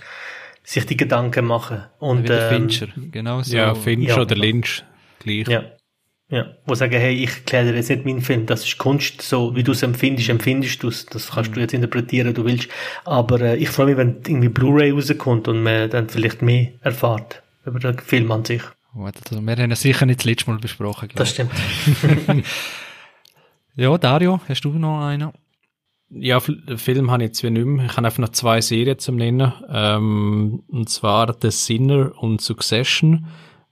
sich die Gedanken machen. Und, wie der ähm, Fincher, genau so. Ja, Finch ja, oder genau. Lynch, gleich. Ja. Ja. Wo sagen, hey, ich erkläre dir jetzt nicht meinen Film, das ist Kunst, so wie du es empfindest, empfindest du es, das kannst du jetzt interpretieren, du willst. Aber äh, ich freue mich, wenn irgendwie Blu-ray rauskommt und man dann vielleicht mehr erfahrt über den Film an sich. Warte, also wir haben ihn sicher nicht das letzte Mal besprochen, glaub Das stimmt. Ja, Dario, hast du noch einen? Ja, Film habe ich jetzt nicht mehr. Ich habe einfach noch zwei Serien zum Nennen. Ähm, und zwar The Sinner und Succession.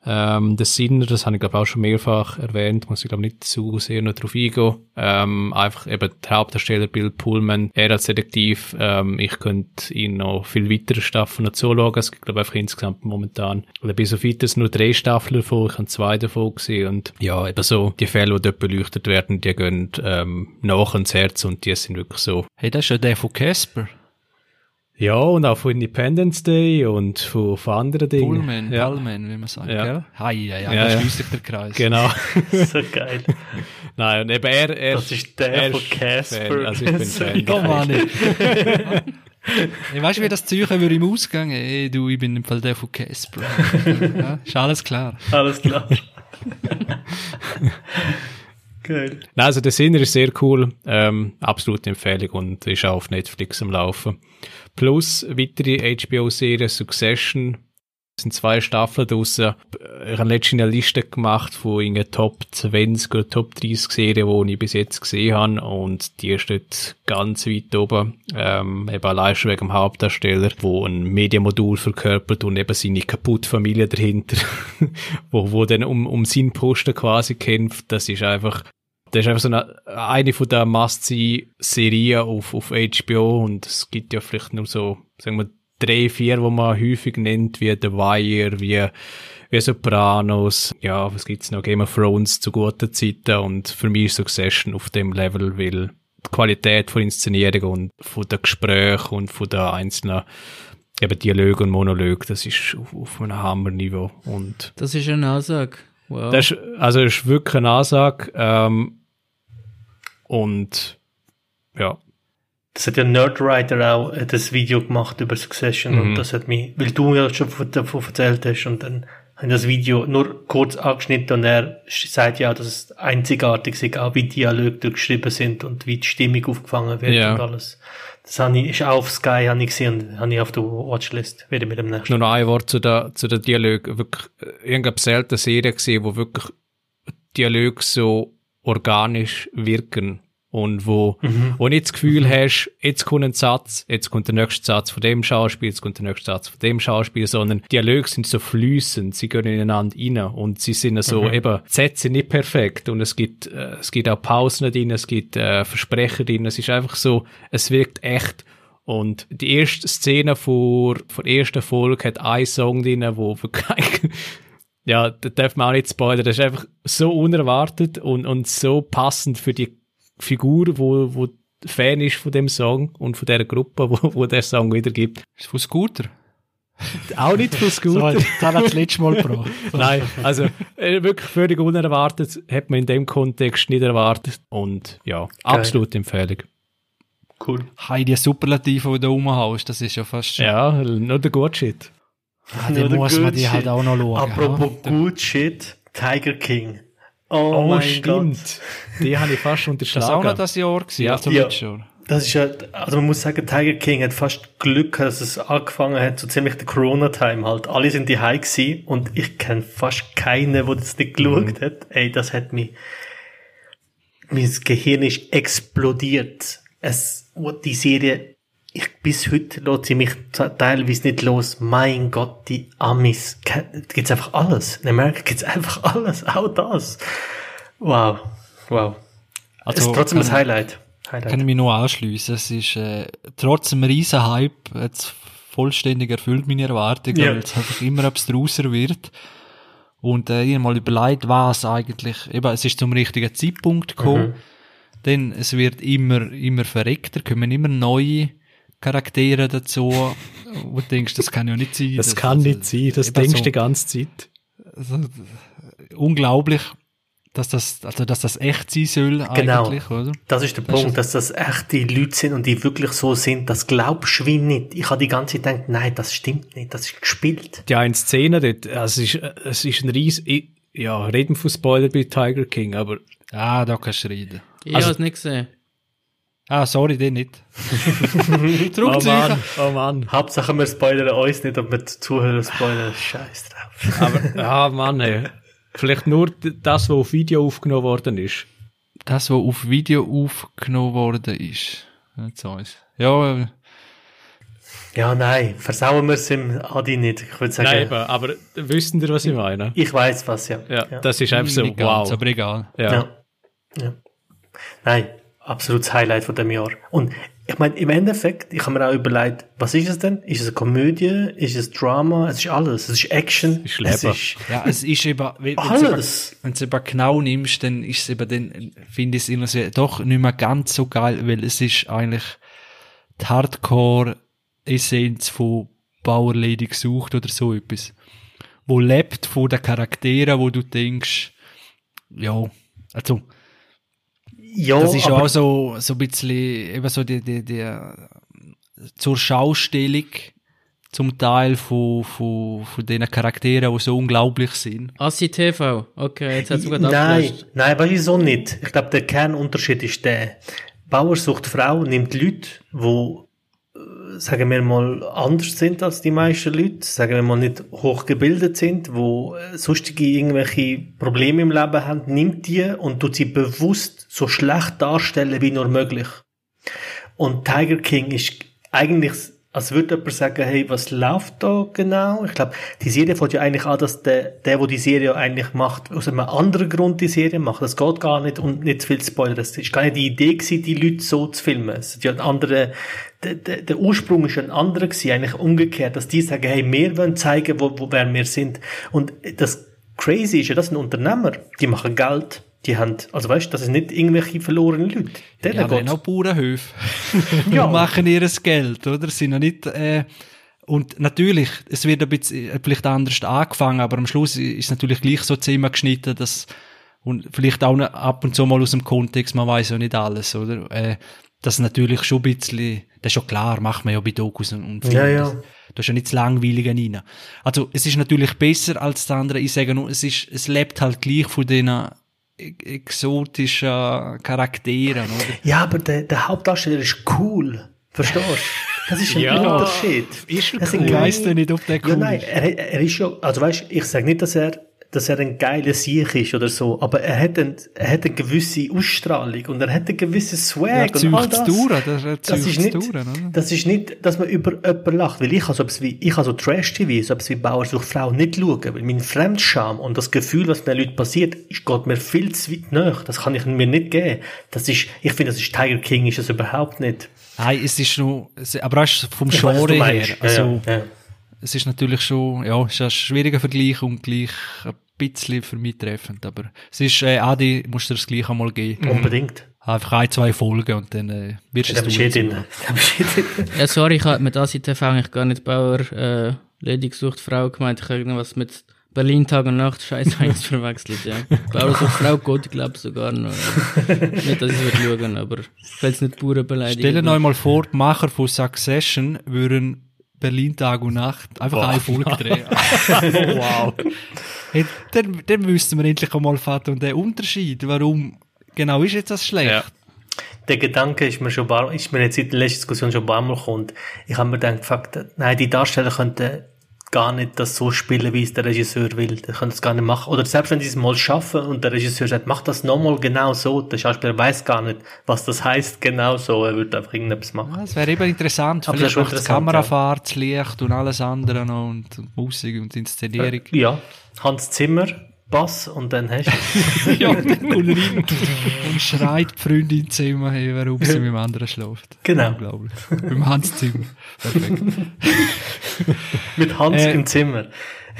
Ähm, The Sinner, das habe ich glaube auch schon mehrfach erwähnt, muss ich glaube nicht zu sehr noch drauf eingehen. Ähm, einfach eben der Hauptdarsteller Bill Pullman, er als Detektiv, ähm, ich könnte ihn noch viel weitere Staffeln noch zuschauen. Es gibt glaube einfach insgesamt momentan, oder bis auf weiteres nur drei Staffeln davon, ich habe zwei davon gesehen und ja, eben so, die Fälle, die dort beleuchtet werden, die gehen ähm, nach ins Herz und die sind wirklich so Hey, das ist ja der von Casper. Ja, und auch von Independence Day und von, von anderen Dingen. Pullman, ja. Pullman, wie man sagt, Ja. gell? Hei, ja, ja, Ja, da ja. schließt sich der Kreis. Genau. so geil. Nein, und eben er, er Das ist der er von Casper. Fan, Also ich bin Fan. Komm mal nicht. Ich weißt du, wie das Zeichen würde im Ausgang? Ey, du, ich bin im Fall der von Casper. ja, ist alles klar. Alles klar. geil. Nein, also der Sinner ist sehr cool. Ähm, absolute Empfehlung und ist auch auf Netflix am Laufen. Plus weitere HBO-Serie Succession. Es sind zwei Staffeln draussen. Ich habe letztens eine Liste gemacht von irgendwie Top 20 oder Top 30 Serien, die ich bis jetzt gesehen habe. Und die steht ganz weit oben. Ähm, eben allein schon wegen dem Hauptdarsteller, wo ein Medienmodul verkörpert und eben seine kaputte Familie dahinter, wo, wo dann um, um seinen Posten quasi kämpft. Das ist einfach das ist einfach so eine, eine von der Must-See-Serien auf, auf HBO und es gibt ja vielleicht nur so, sagen wir, drei, vier, wo man häufig nennt, wie The Wire, wie, wie Sopranos, ja, was gibt's noch, Game of Thrones zu guten Zeiten und für mich ist Succession auf dem Level, weil die Qualität von Inszenierung und von den Gesprächen und von den einzelnen eben Dialogen und Monologen, das ist auf, auf einem Hammerniveau und Das ist eine Aussage. Wow. das ist, also das ist wirklich eine Ansage. Ähm, und ja, Das hat ja Nerdwriter auch äh, das Video gemacht über Succession Mhm. und das hat mich, weil du ja schon von- davon erzählt hast und dann habe ich das Video nur kurz angeschnitten und er sagt ja, dass es einzigartig ist, auch wie Dialoge durchgeschrieben sind und wie die Stimmung aufgefangen wird Ja. und alles. Das habe ich, ist auch auf Sky, habe ich gesehen und habe ich auf der Watchlist. Werde mit dem nächsten. nur noch ein Wort zu der, zu der Dialog. Wirklich, äh, ich habe selten eine Serie gesehen, wo wirklich Dialoge so organisch wirken. Und wo, wo nicht das Gefühl hast, jetzt kommt ein Satz, jetzt kommt der nächste Satz von dem Schauspiel, jetzt kommt der nächste Satz von dem Schauspiel, sondern Dialoge sind so fließend, sie gehen ineinander rein und sie sind so eben, die Sätze sind nicht perfekt und es gibt, äh, es gibt auch Pausen drin, es gibt äh, Versprecher drin, es ist einfach so, es wirkt echt und die erste Szene vor, vor der ersten Folge hat ein Song drin, wo wirklich, ja, da darf man auch nicht spoilern, das ist einfach so unerwartet und, und so passend für die Figur, wo, wo Fan ist von dem Song und von der Gruppe, wo, wo der Song wiedergibt. Ist das von Scooter? Auch nicht von So, Scooter. das hat das letzte Mal gebracht. Nein, also äh, wirklich völlig unerwartet, hat man in dem Kontext nicht erwartet und ja, absolute Empfehlung. Cool. Hey, die Superlative, die du rumhaust, das ist ja fast. Ja, nur der Good Shit. Ja, dann Nur muss man die halt Shit. auch noch schauen. Apropos good shit, Tiger King. Oh, Oh, mein stimmt. Gott. Die habe ich fast Das war auch unterschlagen. noch das Jahr gewesen, Ja. also Ja. letztes Jahr. Das ist ja, also man muss sagen, Tiger King hat fast Glück, dass es angefangen hat, so ziemlich der Corona-Time halt. Alle sind die gewesen und ich kenne fast keinen, der das nicht geschaut hat. Ey, das hat mich, mein Gehirn ist explodiert. Es, wo die Serie, ich, bis heute lässt sie mich teilweise nicht los. Mein Gott, die Amis, gibt's einfach alles. In Amerika gibt's einfach alles, auch das. Wow, wow. Also, ist trotzdem kann- ein Highlight. Highlight. Kann ich mich nur anschliessen. Es ist äh, trotz dem riesen Hype jetzt vollständig erfüllt meine Erwartungen, Ja. weil es einfach immer abstruser wird. Und äh, ich mal überlegt, was eigentlich, eben, es ist zum richtigen Zeitpunkt gekommen. Denn es wird immer, immer verreckter, kommen immer neue Charaktere dazu, wo du denkst, das kann ja nicht sein. Das kann nicht sein, das denkst du so- die ganze Zeit. also, unglaublich, dass das, also, dass das echt sein soll, Genau. eigentlich, oder? Das ist der Punkt, dass das echte Leute sind und die wirklich so sind. Das glaubst du wie nicht. Ich habe die ganze Zeit gedacht, nein, das stimmt nicht, das ist gespielt. Die eine Szene dort, also es ist, es ist ein ries, ich- ja, reden von Spoiler bei Tiger King, aber Ah, da kannst du reden. Ich Also- habe es nicht gesehen. Ah, sorry, den nicht. oh Mann, oh Mann. Hauptsache wir spoilern uns nicht, ob wir die Zuhörer spoilern. Scheiß drauf. Aber, ah Mann, ey. Vielleicht nur das, was auf Video aufgenommen worden ist. Das, was auf Video aufgenommen worden ist. Jetzt eins. Ja, äh, Ja, nein, versauen wir es im Adi nicht. Ich würde sagen, Nein, eben, aber wissen ihr, was ich meine? ich weiß was, ja. Ja, das ist einfach so, nicht ganz, wow. aber egal. Ja. Ja. ja. Nein, absolutes Highlight von dem Jahr. Und ich meine, im Endeffekt, ich habe mir auch überlegt, was ist es denn? Ist es eine Komödie? Ist es Drama? Es ist alles. Es ist Action. Ist es Leben. ist Ja, es ist eben, wenn du alles. Wenn du es eben genau nimmst, dann ist es eben, dann finde ich es immer so, doch nicht mehr ganz so geil, weil es ist eigentlich die Hardcore-Essenz von Bauerlady gesucht oder so etwas. Wo lebt von den Charakteren, wo du denkst, ja, also, Ja, das ist aber auch so, so ein bisschen, eben so die, die, die, äh, zur Schaustellung zum Teil von, von, von den Charakteren, die so unglaublich sind. Assi TV. Okay, jetzt hat es sogar Nein, abgelöst. nein, weißt du so nicht. Ich glaube, der Kernunterschied ist der. Bauer sucht Frau, nimmt Leute, wo äh, sagen wir mal, anders sind als die meisten Leute, sagen wir mal nicht hochgebildet sind, wo äh, sonstige irgendwelche Probleme im Leben haben, nimmt die und tut sie bewusst so schlecht darstellen wie nur möglich. Und Tiger King ist eigentlich, als würde jemand sagen, hey, was läuft da genau? Ich glaube, die Serie fängt ja eigentlich an, dass der, der, der die Serie eigentlich macht, aus einem anderen Grund die Serie macht. Das geht gar nicht und nicht zu viel Spoiler. Das ist gar nicht die Idee gewesen, die Leute so zu filmen. Es ist ja ein anderer, der, der, der Ursprung ist ein anderer gewesen, eigentlich umgekehrt, dass die sagen, hey, wir wollen zeigen, wo, wo wer wir sind. Und das Crazy ist ja, das sind Unternehmer, die machen Geld. Die haben, also weißt du, das sind nicht irgendwelche verlorenen Leute. Denen Ja, geht's auch Bauernhöfe. Ja. Und machen ihr Geld, oder? Sind ja nicht, äh, und natürlich, es wird ein bisschen, äh, vielleicht anders angefangen, aber am Schluss ist es natürlich gleich so zusammengeschnitten, dass, und vielleicht auch noch ab und zu mal aus dem Kontext, man weiß ja nicht alles, oder? Äh, das natürlich schon ein bisschen, das ist schon klar, macht man ja bei Dokus und, und Ja, Filmen. ja. Das, da ist ja nicht das Langweilige rein. Also, es ist natürlich besser als das andere. Ich sage nur, es ist, es lebt halt gleich von den e- exotischen Charakteren, oder? Ja, aber der, der Hauptdarsteller ist cool. Verstehst du? Das ist ein Ja, Unterschied. ist er Das cool. Ich weiss doch nicht, ob der Ja, cool nein, ist. er, er ist ja, also weißt, ich sage nicht, dass er, dass er ein geiler Sieg ist oder so, aber er hat, ein, er hat eine gewisse Ausstrahlung und er hat einen gewissen Ja, Swag und all das. durch, das- er das ist nicht, durch, das ist nicht, dass man über jemanden lacht, weil ich habe so etwas wie, ich habe so Trash-TV, so etwas wie Bauer sucht Frau nicht schauen, weil mein Fremdscham und das Gefühl, was den Leuten passiert, ist, geht mir viel zu weit nach. Das kann ich mir nicht geben. Das ist, ich finde, das ist Tiger King, ist das überhaupt nicht. Nein, es ist es- aber vom weiß, was du Genre her. Ja, Also, ja, ja. Es ist natürlich schon, ja, es ist ein schwieriger Vergleich und gleich ein bisschen für mich treffend, aber es ist, äh, Adi, musst du dir das gleich einmal geben. Unbedingt. Einfach ein, zwei Folgen und dann, äh, wirst du Der es bist eh drin. Eh drin. Ja, sorry, ich habe mit Assi TV eigentlich gar nicht Bauer, äh, Lady gesucht Frau gemeint. Ich habe irgendwas mit Berlin Tag und Nacht Scheiß eins verwechselt, ja. Bauer sucht Frau Gott, ich glaube sogar noch. Ja. nicht, dass ich es schauen, aber ich will es nicht Bauern beleidigen. Stell dir euch mal vor, die Macher von Succession würden Berlin Tag und Nacht einfach eine Folge drehen. wow. hey, dann, dann müssten wir endlich einmal fahren und den Unterschied, warum genau ist jetzt das schlecht? Ja. Der Gedanke ist mir schon paar, ist mir jetzt in der letzten Diskussion schon ein paar Mal gekommen. Ich habe mir gedacht, fuck, nein, die Darsteller könnten gar nicht das so spielen, wie es der Regisseur will. Die können es gar nicht machen. Oder selbst wenn sie es mal schaffen und der Regisseur sagt, mach das nochmal genau so, der Schauspieler weiß gar nicht, was das heißt genau so. Er würde einfach irgendetwas machen. Ja, es wäre eben interessant. Aber Vielleicht das macht interessant, Kamerafahrt, das Licht und alles andere noch und, und Musik und Inszenierung. Ja, Hans Zimmer, Bass und dann hast du. ja, und er rein und schreit die Freundin im Zimmer, hey, warum sie mit dem anderen schläft. Genau. Unglaublich. Beim Hans Zimmer. Perfekt. Mit Hans Äh, im Zimmer.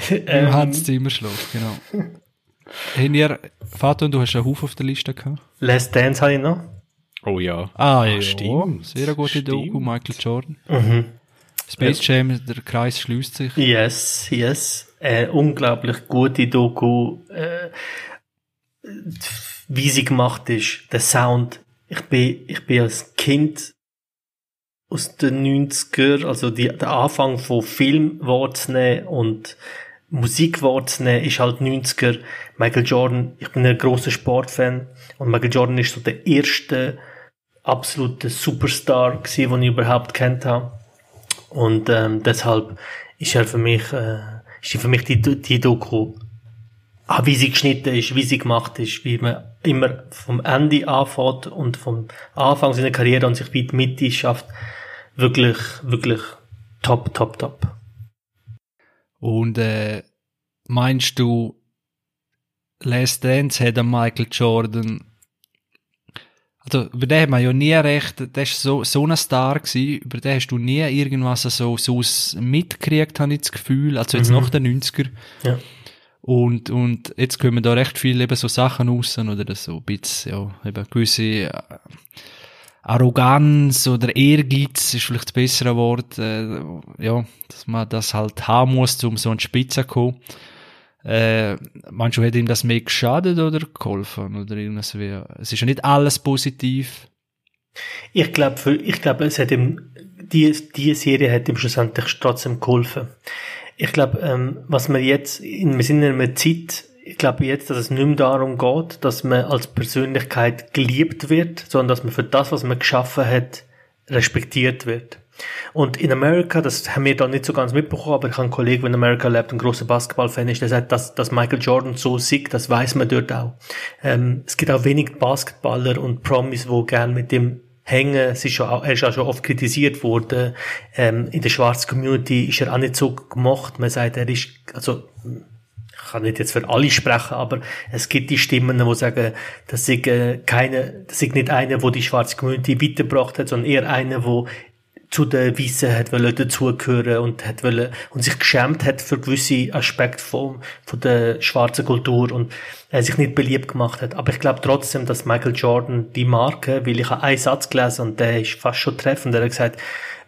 Beim Ähm, Hans Zimmer schläft, genau. Haben ihr, Vater, du hast einen Haufen auf der Liste gehabt? Last Dance habe ich noch. Oh ja. Ah, ja, stimmt. Sehr gute Stimmt. Doku, Michael Jordan. Mhm. Space Jam, der Kreis schließt sich. Yes, yes. Äh, unglaublich gute Doku. Äh, wie sie gemacht ist, der Sound. Ich bin, ich bin als Kind aus den 90er, also die, der Anfang von Film wahrzunehmen und Musik wahrzunehmen, ist halt 90er. Michael Jordan, ich bin ein großer Sportfan und Michael Jordan ist so der erste absolute Superstar gewesen, den ich überhaupt kennt habe. Und ähm, deshalb ist er für mich, äh, ist für mich die, die Doku, ah, wie sie geschnitten ist, wie sie gemacht ist, wie man immer vom Ende anfängt und vom Anfang seiner Karriere und sich wie die Mitte schafft, wirklich, wirklich top, top, top. Und äh, meinst du, Last Dance hat Michael Jordan also über den hat man ja nie recht, der ist so, so ein Star gewesen, über den hast du nie irgendwas so, so mitgekriegt, habe ich das Gefühl, also jetzt Mhm. nach den 90er. Ja. Und, und jetzt kommen da recht viele eben so Sachen raus, oder so ein bisschen, ja, eben gewisse äh, Arroganz oder Ehrgeiz ist vielleicht das bessere Wort, äh, ja, dass man das halt haben muss, um so an die Spitze zu kommen. Äh, meinst du, hat ihm das mehr geschadet oder geholfen? Oder irgendwas wie, es ist ja nicht alles positiv. Ich glaube, ich glaube, es hat ihm, die, die Serie hat ihm schlussendlich trotzdem geholfen. Ich glaube, ähm, was man jetzt, wir sind in einer Zeit, ich glaube jetzt, dass es nicht mehr darum geht, dass man als Persönlichkeit geliebt wird, sondern dass man für das, was man geschaffen hat, respektiert wird. Und in Amerika, das haben wir da nicht so ganz mitbekommen, aber ich habe einen Kollegen, der in Amerika lebt, ein großer Basketballfan ist, der sagt, dass, dass Michael Jordan so sieht, das weiß man dort auch. Ähm, es gibt auch wenig Basketballer und Promis, wo gern mit dem hängen. Es ist schon, auch- er ist auch schon oft kritisiert worden. Ähm, in der schwarzen Community ist er auch nicht so gemacht. Man sagt, er ist, also, ich kann nicht jetzt für alle sprechen, aber es gibt die Stimmen, die sagen, das ist äh, keine, das ist nicht einer, wo die schwarze Community weitergebracht hat, sondern eher einer, wo zu den Weißen hat wollen dazugehören und hat wollen, und sich geschämt hat für gewisse Aspekte von, von der schwarzen Kultur. Und sich nicht beliebt gemacht hat. Aber ich glaube trotzdem, dass Michael Jordan die Marke, weil ich habe einen Satz gelesen und der ist fast schon treffend, er hat gesagt,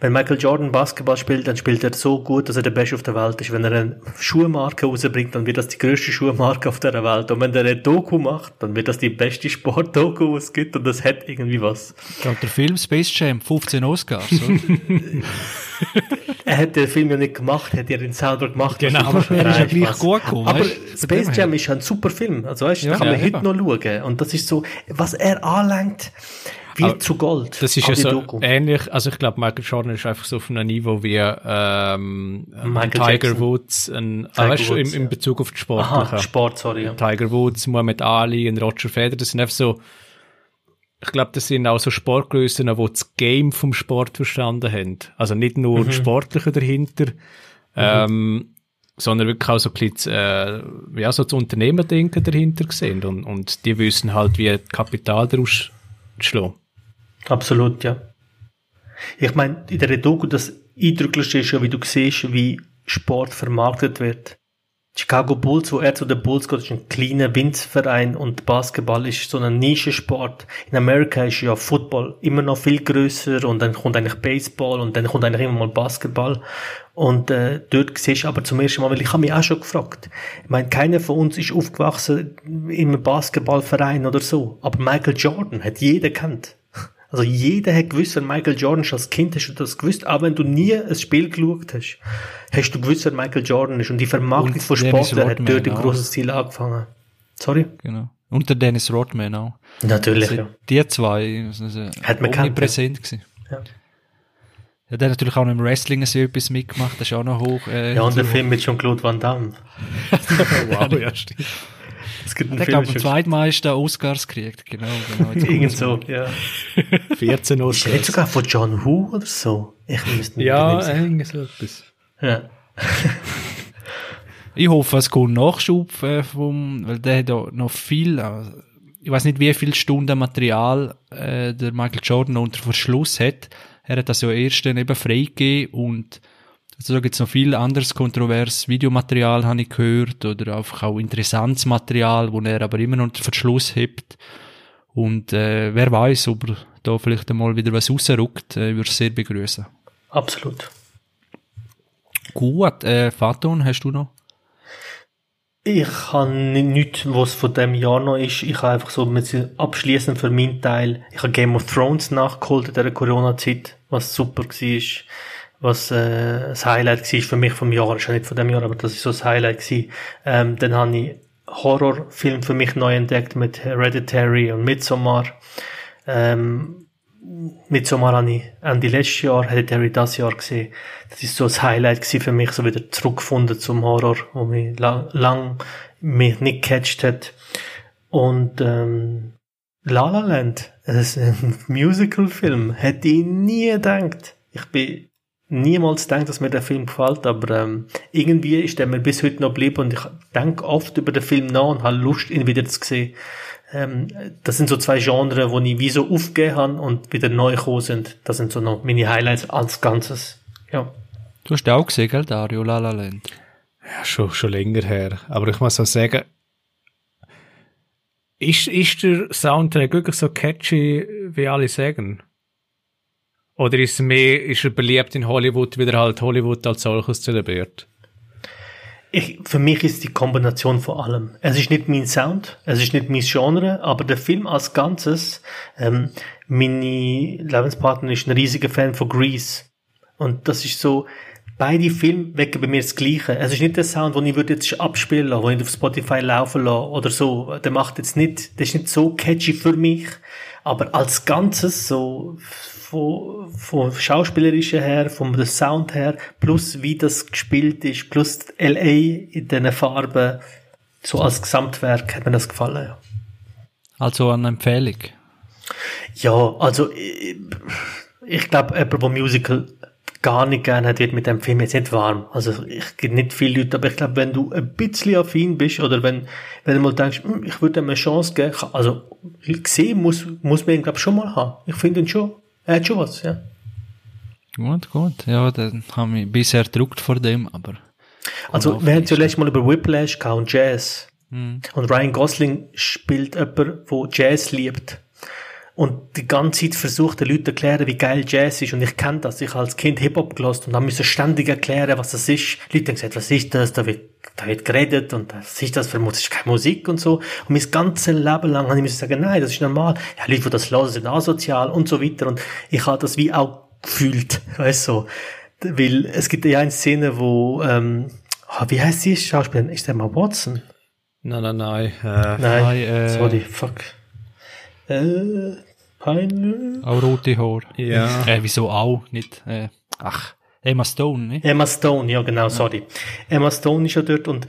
wenn Michael Jordan Basketball spielt, dann spielt er so gut, dass er der Beste auf der Welt ist. Wenn er eine Schuhmarke rausbringt, dann wird das die grösste Schuhmarke auf der Welt. Und wenn er eine Doku macht, dann wird das die beste Sportdoku, die es gibt. Und das hat irgendwie was. Gerade der Film Space Jam, 15 Oscars? Er hat den Film ja nicht gemacht, hat er ihn selber gemacht. Genau. Aber er ist ja gleich gut gekommen, Aber weißt Space. Jam ist ein super Film. Also weißt, Ja, da kann man ja, heute noch schauen. Und das ist so, was er anlenkt, wird Aber zu Gold. Das ist ja so Doku. ähnlich, also ich glaube, Michael Jordan ist einfach so auf einem Niveau wie ähm, ein Michael Tiger Jackson. Woods, ein, Tiger ah, weißt du, im, Woods, in ja. Bezug auf Aha, Sportlichen. Sport, sorry. Ja. Tiger Woods, Muhammad Ali und Roger Federer, das sind einfach so, ich glaube, das sind auch so Sportgrößen, die das Game vom Sport verstanden haben. Also nicht nur Mhm. Sportliche dahinter, ähm, sondern wirklich auch so ein bisschen, äh, ja, so das Unternehmerdenken dahinter gesehen und, und die wissen halt, wie Kapital daraus schlagen. Absolut, ja. Ich meine, in der Doku, das Eindrücklichste ist ja, wie du siehst, wie Sport vermarktet wird. Chicago Bulls, wo er zu den Bulls geht, ist ein kleiner Winzverein und Basketball ist so ein Nischensport. In Amerika ist ja Football immer noch viel größer und dann kommt eigentlich Baseball und dann kommt eigentlich immer mal Basketball. Und äh, dort siehst du aber zum ersten Mal, weil ich habe mich auch schon gefragt. Ich meine, keiner von uns ist aufgewachsen im Basketballverein oder so. Aber Michael Jordan hat jeder kennt. Also jeder hat gewusst, wer Michael Jordan ist. Als Kind hast du das gewusst. Auch wenn du nie ein Spiel geschaut hast, hast du gewusst, wer Michael Jordan ist. Und die Vermarktung Und von Sportlern hat dort ein grosses Ziel angefangen. Sorry? genau. Und der Dennis Rodman auch. Natürlich, Also, ja. Die zwei, also, Hat man omnipräsent gewesen. Ja. Ja, der hat natürlich auch noch im Wrestling so etwas mitgemacht, das ist auch noch hoch. Äh, Ja, und der Film mit Jean-Claude Van Damme. wow, ja, stimmt. Es gibt einen Der glaube mit am zweitmeisten Oscars gekriegt, genau. genau Irgend so, ja. 14 Uhr. Ist der nicht sogar von John Woo oder so? Ich müsste Ja, irgendwie so etwas. ja. Ich hoffe, es kommt Nachschub äh, vom, weil der hat ja noch viel, äh, ich weiß nicht, wie viel Stunden Material äh, der Michael Jordan unter Verschluss hat. Er hat das ja erst dann eben freigegeben und also da gibt's noch viel anderes kontroverses Videomaterial, habe ich gehört, oder einfach auch interessantes Material, wo er aber immer noch unter Verschluss hebt. Und äh, wer weiß, ob er da vielleicht einmal wieder was rausrückt, äh, würde ich sehr begrüßen. Absolut. Gut, äh, Faton, hast du noch? Ich habe nichts, was von dem Jahr noch ist. Ich habe einfach so mit abschließend für meinen Teil, ich habe Game of Thrones nachgeholt in dieser Corona-Zeit, was super war, was äh, das Highlight war für mich vom Jahr, ist ja nicht von dem Jahr, aber das ist so das Highlight gewesen. Ähm, dann habe ich Horrorfilm für mich neu entdeckt mit Hereditary und Midsommar. Ähm, Midsommar habe ich Ende letztes Jahr, Hereditary das Jahr gesehen. Das ist so das Highlight gewesen für mich, so wieder zurückgefunden zum Horror, wo mich lang, lang mich nicht gecatcht hat. Und ähm, La La Land, ein Musical-Film, hätte ich nie gedacht. Ich bin niemals gedacht, dass mir der Film gefällt, aber ähm, irgendwie ist der mir bis heute noch geblieben und ich denke oft über den Film nach und habe Lust, ihn wieder zu sehen. Ähm, das sind so zwei Genres, wo ich wie so aufgegeben habe und wieder neu gekommen sind. Das sind so noch meine Highlights als Ganzes. Ja. Du hast auch gesehen, gell, Dario La La Land? Ja, schon, schon länger her. Aber ich muss auch sagen, ist, ist der Soundtrack wirklich so catchy, wie alle sagen? Oder ist, er mehr, ist er beliebt in Hollywood, wie er halt Hollywood als solches zelebriert? Ich, für mich ist die Kombination von allem. Es ist nicht mein Sound, es ist nicht mein Genre, aber der Film als Ganzes, ähm, meine Lebenspartnerin ist ein riesiger Fan von Grease. Und das ist so, beide Filme wecken bei mir das Gleiche. Es ist nicht der Sound, den ich würde jetzt abspielen lassen, den ich auf Spotify laufen lassen oder so. Der macht jetzt nicht, der ist nicht so catchy für mich. Aber als Ganzes, so, von, von schauspielerischen her, vom Sound her, plus wie das gespielt ist, plus LA in diesen Farben, so als Gesamtwerk hat mir das gefallen, ja. Also eine Empfehlung? Ja, also ich, ich glaube, jemand, der Musical gar nicht gerne hat, wird mit dem Film jetzt nicht warm. Also ich gibt nicht viele Leute, aber ich glaube, wenn du ein bisschen affin bist oder wenn, wenn du mal denkst, hm, ich würde ihm eine Chance geben, also gesehen muss, muss man ihn glaube schon mal haben. Ich finde ihn schon. Schon was, ja. Gut, gut. Ja, dann haben wir bisher gedruckt vor dem, aber. Also, wir haben zuletzt mal über Whiplash gehabt und Jazz. Mhm. Und Ryan Gosling spielt jemanden, der Jazz liebt. Und die ganze Zeit versucht den Leuten zu erklären, wie geil Jazz ist. Und ich kenne das. Ich habe als Kind Hip-Hop gelost und dann müssen ständig erklären, was das ist. Die Leute haben gesagt, was ist das? Da wird, da wird geredet und was ist das für Musik? Das ist keine Musik und so. Und mein ganzes Leben lang habe ich müssen sagen, nein, das ist normal. Ja, Leute, die das hören, sind asozial und so weiter. Und ich habe das wie auch gefühlt, weißt du. So. Weil es gibt ja eine Szene, wo, ähm, oh, wie heißt sie Schauspielerin? Ist der mal Watson? Nein, nein, nein. Äh, nein, nein äh, sorry, fuck. Äh, peinlich. Auch rote Haar. Ja. Äh, wieso auch? Nicht, äh, ach, Emma Stone, ne? Emma Stone, ja genau, sorry. Emma Stone ist ja dort und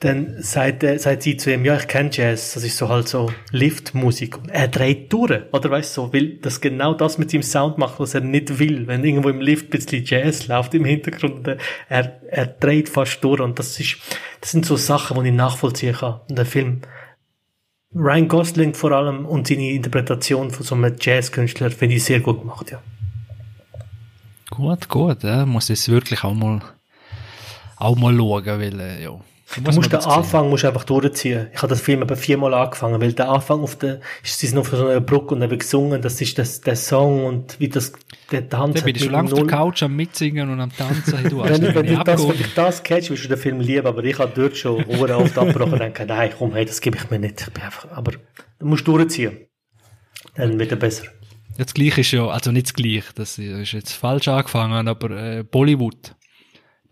dann sagt, äh, sagt sie zu ihm, ja, ich kenne Jazz, das ist so halt so Liftmusik. Und er dreht durch, oder weißt du, so, will das genau das mit seinem Sound macht, was er nicht will. Wenn irgendwo im Lift ein bisschen Jazz läuft im Hintergrund, er, er dreht fast durch und das ist, das sind so Sachen, die ich nachvollziehen kann. Und der Film, Ryan Gosling vor allem und seine Interpretation von so einem Jazzkünstler finde ich sehr gut gemacht, ja. Gut, gut, ja, muss ich wirklich auch mal, auch mal schauen, weil, äh, ja. Du musst den Anfang musst einfach durchziehen. Ich habe das Film aber viermal angefangen, weil der Anfang auf der, sie sind auf so einer Brücke und haben gesungen, das ist das, der Song und wie das, der Tanz. Da bin ich schon lange auf der Couch am Mitsingen und am Tanzen. Hey, du wenn, wenn, du das, wenn ich das catch, wirst du den Film lieben, aber ich habe dort schon oft abgebrochen und denke, nein, komm, hey, das gebe ich mir nicht. Ich bin einfach, aber du musst durchziehen. Dann wird er besser. Ja, das Gleiche ist ja, also nicht das Gleiche, das ist jetzt falsch angefangen, aber äh, Bollywood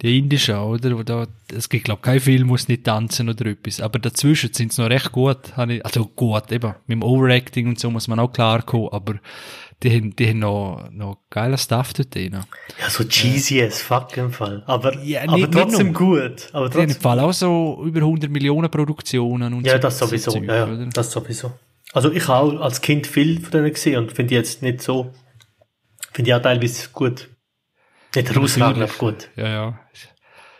die indischen, oder? Wo da, es gibt, glaube kein Film, muss nicht tanzen oder etwas. Aber dazwischen sind sie noch recht gut. Also gut, eben. Mit dem Overacting und so muss man auch klar kommen, aber die haben, die haben noch, noch geiler Stuff dort drin. Ja, so cheesy as fuck im Fall. Aber, ja, aber nicht, trotzdem nicht gut. Aber trotzdem. Die haben im Fall auch so über 100 Millionen Produktionen und ja, so. Das sowieso. So Zeug, ja, ja, das sowieso. Also ich habe auch als Kind viel von denen gesehen und finde jetzt nicht so, finde ich auch teilweise gut. Nicht herausragend, gut. Ja, ja.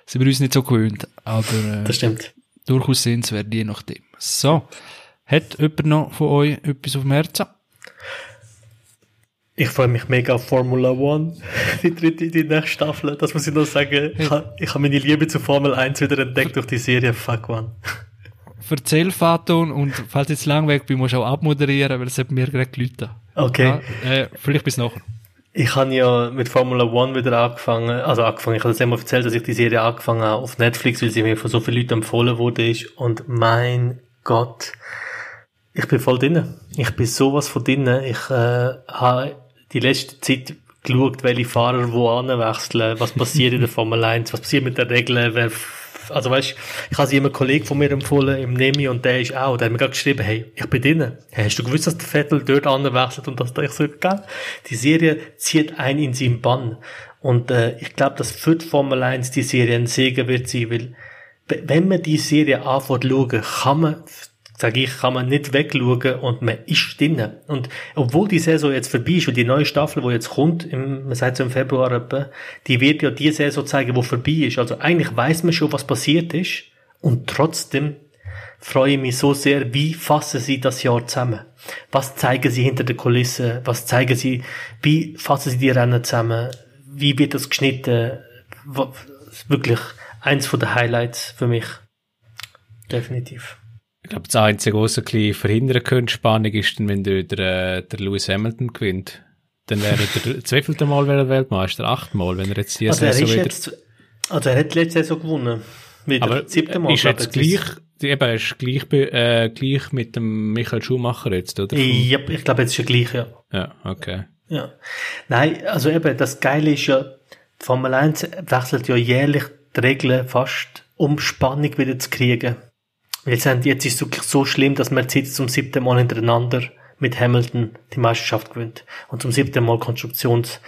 Sind wir uns nicht so gewöhnt, aber äh, das stimmt. durchaus sehenswert, je nachdem. So, hat jemand noch von euch etwas auf dem Herzen? Ich freue mich mega auf Formula One, die dritte, die nächste Staffel. Das muss ich noch sagen. Ich habe hab meine Liebe zu Formel 1 wieder entdeckt durch die Serie Fuck One. Erzähl, Faton, und falls ich jetzt lang weg bin, musst du auch abmoderieren, weil es hat mir gerade gelitten. Okay. Ja, äh, vielleicht bis nachher. Ich habe ja mit Formula One wieder angefangen, also angefangen, ich habe das einmal erzählt, dass ich die Serie angefangen habe auf Netflix, weil sie mir von so vielen Leuten empfohlen wurde ist und mein Gott, ich bin voll drinnen. Ich bin sowas von drinnen. Ich äh, habe die letzte Zeit geschaut, welche Fahrer wo anwechseln, was passiert in der Formel 1, was passiert mit den Regeln, wer also weißt, ich habe sie einen Kollegen von mir empfohlen im Nemi und der ist auch, der hat mir gerade geschrieben, hey, ich bin drinnen. Hey, hast du gewusst, dass der Vettel dort anwechselt und dass da ich so, gell? Die Serie zieht ein in seinen Bann. Und äh, ich glaube, dass für die Formel 1 die Serie ein Segen wird sein, weil wenn man die Serie anfängt zu schauen, kann man sage ich, kann man nicht wegschauen und man ist drinnen. Und obwohl die Saison jetzt vorbei ist und die neue Staffel, die jetzt kommt, im, man sagt so im Februar etwa, die wird ja die Saison zeigen, wo vorbei ist. Also eigentlich weiß man schon, was passiert ist und trotzdem freue ich mich so sehr, wie fassen sie das Jahr zusammen? Was zeigen sie hinter der Kulisse? Was zeigen sie, wie fassen sie die Rennen zusammen? Wie wird das geschnitten? Wirklich eins von den Highlights für mich. Definitiv. Ich glaube, das einzige, was ein verhindern könnte, Spannung ist dann, wenn der, der, der Lewis Hamilton gewinnt. Dann wäre er, zweifelte Mal wäre er Weltmeister, achtmal, wenn er jetzt die also er Saison ist jetzt, also er hat letzte Saison gewonnen. Wieder. Aber siebte Mal. ist jetzt gleich, eben, ist gleich, äh, gleich mit dem Michael Schumacher jetzt, oder? Ja, ich glaube, jetzt ist er gleich, ja. Ja, okay. Ja. Nein, also eben, das Geile ist ja, die Formel 1 wechselt ja jährlich die Regeln fast, um Spannung wieder zu kriegen. Jetzt, jetzt ist es wirklich so schlimm, dass Mercedes zum siebten Mal hintereinander mit Hamilton die Meisterschaft gewinnt. Und zum siebten Mal Konstruktions,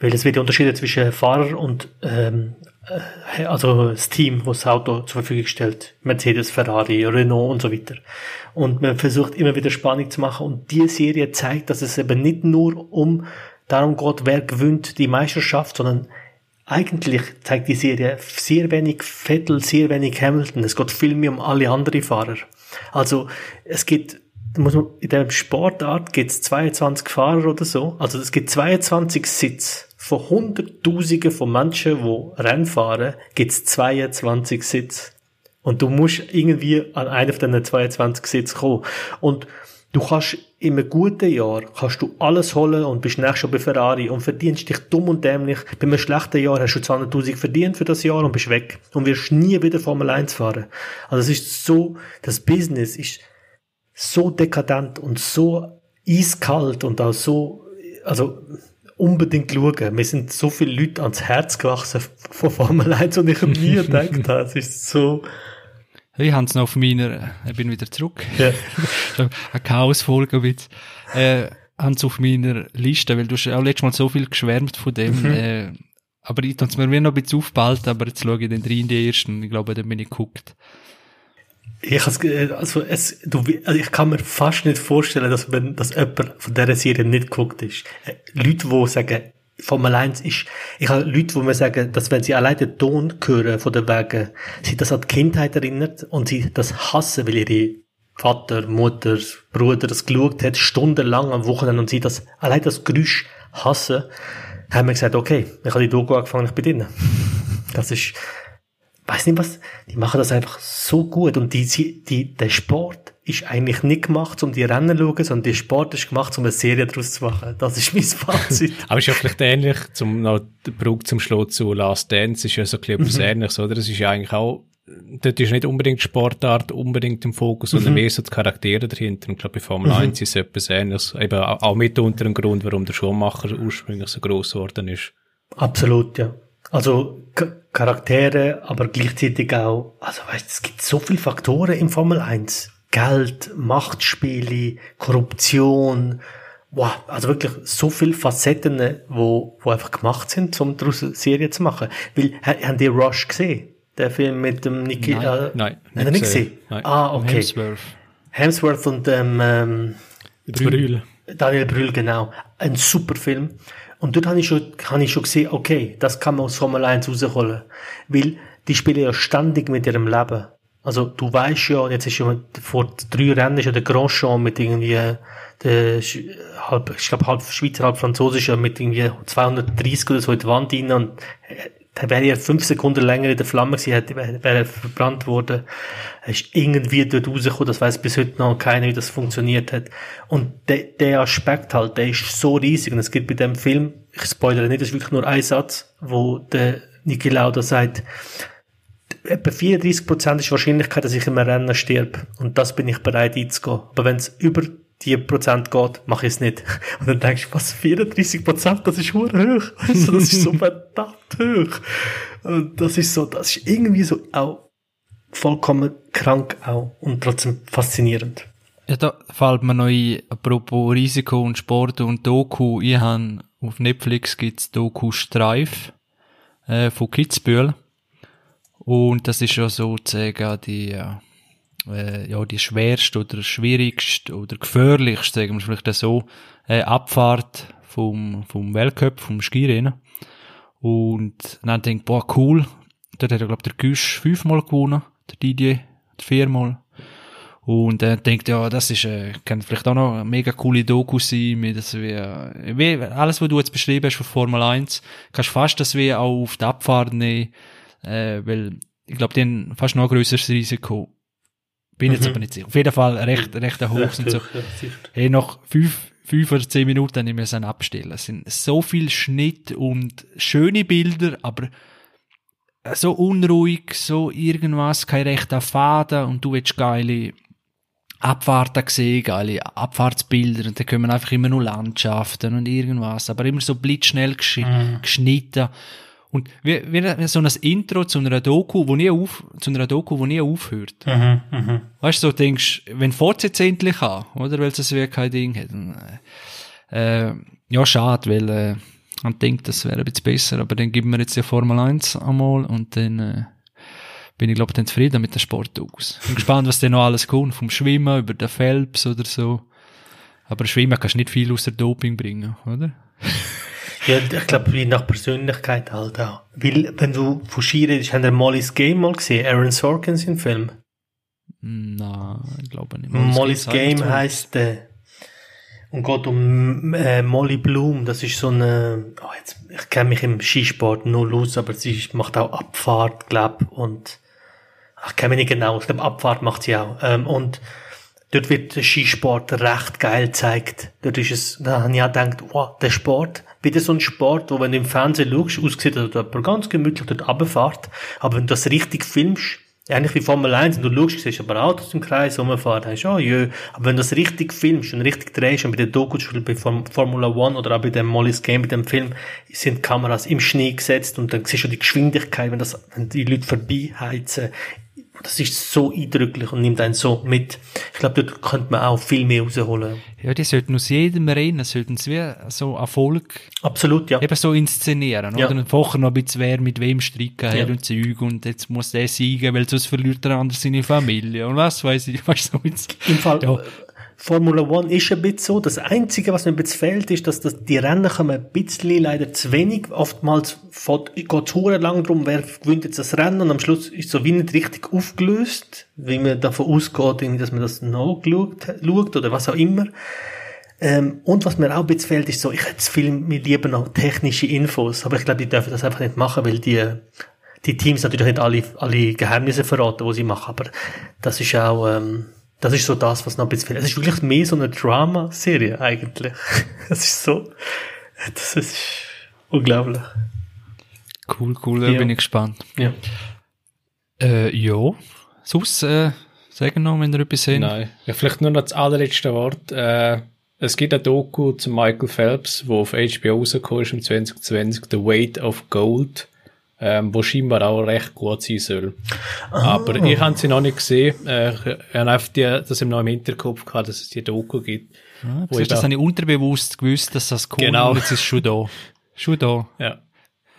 weil es wird ja unterschieden zwischen Fahrer und ähm, äh, also das Team, das das Auto zur Verfügung stellt. Mercedes, Ferrari, Renault und so weiter. Und man versucht immer wieder Spannung zu machen. Und die Serie zeigt, dass es eben nicht nur um darum geht, wer gewinnt die Meisterschaft, sondern eigentlich zeigt die Serie sehr wenig Vettel, sehr wenig Hamilton. Es geht viel mehr um alle anderen Fahrer. Also es gibt muss man, in der Sportart gibt es 22 Fahrer oder so. Also es gibt 22 Sitz. Von Hunderttausenden von Menschen, die Rennen fahren, gibt es 22 Sitz. Und du musst irgendwie an einen von diesen 22 Sitz kommen. Und Du kannst in einem guten Jahr kannst du alles holen und bist nächstes Jahr bei Ferrari und verdienst dich dumm und dämlich. Bei einem schlechten Jahr hast du 200.000 verdient für das Jahr und bist weg und wirst nie wieder Formel 1 fahren. Also es ist so, das Business ist so dekadent und so eiskalt und auch so, also unbedingt schauen. Wir sind so viele Leute ans Herz gewachsen von Formel 1 und ich habe nie gedacht, es ist so, ich habe es noch auf meiner, ich bin wieder zurück. Ja. Eine Chaos-Folge mit, äh, haben es auf meiner Liste, weil du hast auch letztes Mal so viel geschwärmt von dem, Mhm. äh, aber ich es mir noch ein bisschen aufgeballt, aber jetzt schaue ich den rein in die ersten, ich glaube, dann bin ich geguckt. Ich, has, also es, du, also ich kann mir fast nicht vorstellen, dass wenn, dass jemand von dieser Serie nicht geguckt ist. Äh, Leute, die sagen, Formel 1 ist, ich habe Leute, die mir sagen, dass wenn sie allein den Ton hören von den Wegen, sie das an die Kindheit erinnert und sie das hassen, weil ihre Vater, Mutter, Bruder das geschaut hat, stundenlang am Wochenende und sie das, allein das Geräusch hassen, haben wir gesagt, okay, ich habe die Doku angefangen, ich bin drin. Das ist, weiß nicht was, die machen das einfach so gut und die, die, der Sport ist eigentlich nicht gemacht, um die Rennen zu schauen, sondern der Sport ist gemacht, um eine Serie daraus zu machen. Das ist mein Fazit. Aber ist ja vielleicht ähnlich, zum noch den Brug zum Schluss zu Last Dance, ist ja so ein bisschen etwas Ähnliches, oder? Das ist ja eigentlich auch, dort ist nicht unbedingt Sportart unbedingt im Fokus, sondern mehr so die Charaktere dahinter. Und ich glaube, bei Formel 1 ist es etwas Ähnliches. Eben auch mit unter dem Grund, warum der Schuhmacher ursprünglich so gross geworden ist. Absolut, ja. Also Charaktere, aber gleichzeitig auch, also weißt, es gibt so viele Faktoren im Formel 1. Geld, Machtspiele, Korruption, wow, also wirklich so viele Facetten, wo, wo einfach gemacht sind, um daraus eine Serie zu machen. Weil, ha- haben die Rush gesehen? Der Film mit dem Niki, Nein, äh, nein, er nicht gesehen? Nein. Ah, okay. Hemsworth. Hemsworth und ähm, ähm, Brühl. Daniel Brühl, genau. Ein super Film. Und dort habe ich schon, habe ich schon gesehen, okay, das kann man aus Formel 1 rausholen. Weil die spielen ja ständig mit ihrem Leben. Also du weißt ja, jetzt ist ja vor drei Rennen ist ja der Grandchamp mit irgendwie der Sch- halb, ich glaube halb Schweizer, halb Französischer mit irgendwie 230 oder so in die Wand rein und äh, der wäre ja fünf Sekunden länger in der Flamme gewesen, hätte, wäre er verbrannt worden. Er ist irgendwie dort rausgekommen, das weiß bis heute noch keiner, wie das funktioniert hat. Und der, der Aspekt halt, der ist so riesig. Und es gibt bei dem Film, ich spoilere nicht, das ist wirklich nur ein Satz, wo der Niki Lauda sagt, etwa 34% ist die Wahrscheinlichkeit, dass ich im Rennen stirb. Und das bin ich bereit einzugehen. Aber wenn es über die Prozent geht, mache ich es nicht. Und dann denkst du, was, 34 Prozent, das ist hoch. Also, das ist so verdammt hoch. Und das ist so, das ist irgendwie so auch vollkommen krank auch und trotzdem faszinierend. Ja, da fällt mir noch ein, apropos Risiko und Sport und Doku, ich habe auf Netflix gibt's Doku Streif äh, von Kitzbühel und das ist ja sozusagen die äh, ja, die schwerste oder schwierigste oder gefährlichste, sagen wir vielleicht so, äh, Abfahrt vom, vom Weltcup, vom Skirennen. Und dann denke ich, boah, cool. Dort hat er, glaube der Güsch fünfmal gewonnen, der Didier viermal. Und er denkt, ja, das ist, äh, kann vielleicht auch noch eine mega coole Doku sein, mit das wie, äh, wie, alles, was du jetzt beschrieben hast von Formel 1, kannst fast das wie auch auf die Abfahrt nehmen, äh, weil, ich glaube, die haben fast noch ein grösseres Risiko. Bin jetzt Mhm. aber nicht sicher. Auf jeden Fall recht, recht hoch Recht und so. sicher. Hey, nach fünf, fünf oder zehn Minuten wir es abstellen. Es sind so viel Schnitt und schöne Bilder, aber so unruhig, so irgendwas, kein rechter Faden und du willst geile Abfahrten sehen, geile Abfahrtsbilder und dann kommen einfach immer nur Landschaften und irgendwas, aber immer so blitzschnell gesch geschnitten. Und wie, wie so ein Intro zu einer Doku, wo nie auf, zu einer Doku, wo nie aufhört. Mhm, mhm. Weißt du, so denkst, wenn Fortsetz endlich an, oder? Weil es wie kein Ding hat. Äh, äh, ja, schade, weil, äh, man denkt, das wäre ein bisschen besser, aber dann geben wir jetzt die Formel 1 einmal und dann, äh, bin ich, glaube ich, dann zufrieden mit den Sportdokus. Bin gespannt, was denn noch alles kommt. Vom Schwimmen über den Phelps oder so. Aber Schwimmen kannst du nicht viel aus der Doping bringen, oder? Ja, ich glaube, wie nach Persönlichkeit halt auch. Weil, wenn du von Ski redest, haben wir Molly's Game mal gesehen, Aaron Sorkins im Film. Nein, ich glaube nicht. Molly's Game heisst der. Und geht um äh, Molly Bloom. Das ist so eine. Oh, jetzt, ich kenne mich im Skisport null aus, aber sie macht auch Abfahrt, glaub und ich kenne mich nicht genau. Ich glaube, Abfahrt macht sie auch. Ähm, und dort wird der Skisport recht geil gezeigt. Dort ist es, da habe ich auch gedacht, wow, der Sport, wieder so ein Sport, wo wenn du im Fernsehen schaust, aussieht, dass jemand ganz gemütlich dort runterfährt. Aber wenn du das richtig filmst, ähnlich wie Formel 1, und du schaust, siehst aber Autos im Kreis rumfahren, dann denkst du, oh jö. Aber wenn du das richtig filmst und richtig drehst, und bei der Doku, bei Form Formula One oder auch bei dem Molly's Game, bei dem Film, sind Kameras im Schnee gesetzt und dann siehst du die Geschwindigkeit, wenn das, wenn die Leute vorbeiheizen. Das ist so eindrücklich und nimmt einen so mit. Ich glaube, dort könnte man auch viel mehr rausholen. Ja, die sollten aus jedem Rennen, sollten sie wie so Erfolg Absolut, ja. eben so inszenieren, Ja. oder? Vorher noch ein bisschen, wer mit wem stricken hat Ja. und Zeug und jetzt muss der siegen, weil sonst verliert der andere seine Familie und was weiß ich, weißt du, so. Im Fall, Ja. Formula One ist ein bisschen so. Das Einzige, was mir ein bisschen fehlt, ist, dass das, die Rennen kommen ein bisschen leider zu wenig. Oftmals geht es lang drum, wer gewinnt jetzt das Rennen und am Schluss ist so wie nicht richtig aufgelöst, wie man davon ausgeht, dass man das nachgeschaut schaut oder was auch immer. Ähm, und was mir auch ein bisschen fehlt, ist so, ich hätte viel mir lieber noch technische Infos, aber ich glaube, die dürfen das einfach nicht machen, weil die, die Teams natürlich nicht alle, alle Geheimnisse verraten, was sie machen, aber das ist auch, ähm, das ist so das, was noch ein bisschen fehlt. Es ist wirklich mehr so eine Drama-Serie, eigentlich. Es ist so, das ist unglaublich. Cool, cool, da Ja. bin ich gespannt. Ja. Äh, ja. Sonst, äh, sagen noch, wenn ihr etwas seht. Nein. Ja, vielleicht nur noch das allerletzte Wort. Äh, es gibt ein Doku zu Michael Phelps, wo auf HBO rausgekommen ist im 2020, The Weight of Gold, ähm, wo scheinbar auch recht gut sein soll. Aber ich habe sie noch nicht gesehen. Äh, ich habe einfach die, das im noch im Hinterkopf gehabt, dass es die Doku gibt. Ja, Wo siehst, das eben- habe ich unterbewusst gewusst, dass das cool Genau. und jetzt ist es schon da. Schon da. Ja.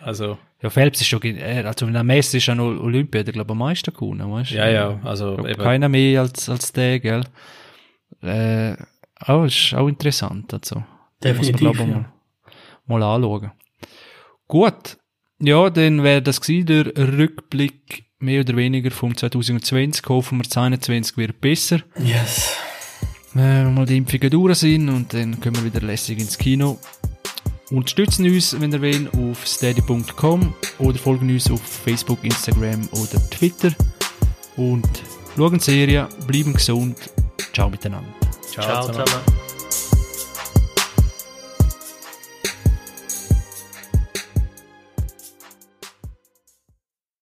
Also, Ja, Phelps ist schon, äh, also in der Messe ist ja noch Olympia, der glaube am meisten gewonnen, weißt du? ja, ja, also Ich glaub, eben, keiner mehr als, als der, gell? Äh, auch, ist auch interessant, also. Definitiv, Muss man, glaub, ja. mal, mal anschauen. Gut. Ja, dann wäre das gewesen, der Rückblick mehr oder weniger vom 2020. Hoffen wir, 2021 wird besser. Yes. Wenn mal die Impfungen durch sind und dann können wir wieder lässig ins Kino. Unterstützen uns, wenn ihr wollt, auf steady.com oder folgen uns auf Facebook, Instagram oder Twitter. Und schauen die Serie, bleiben gesund. Ciao miteinander. Ciao zusammen.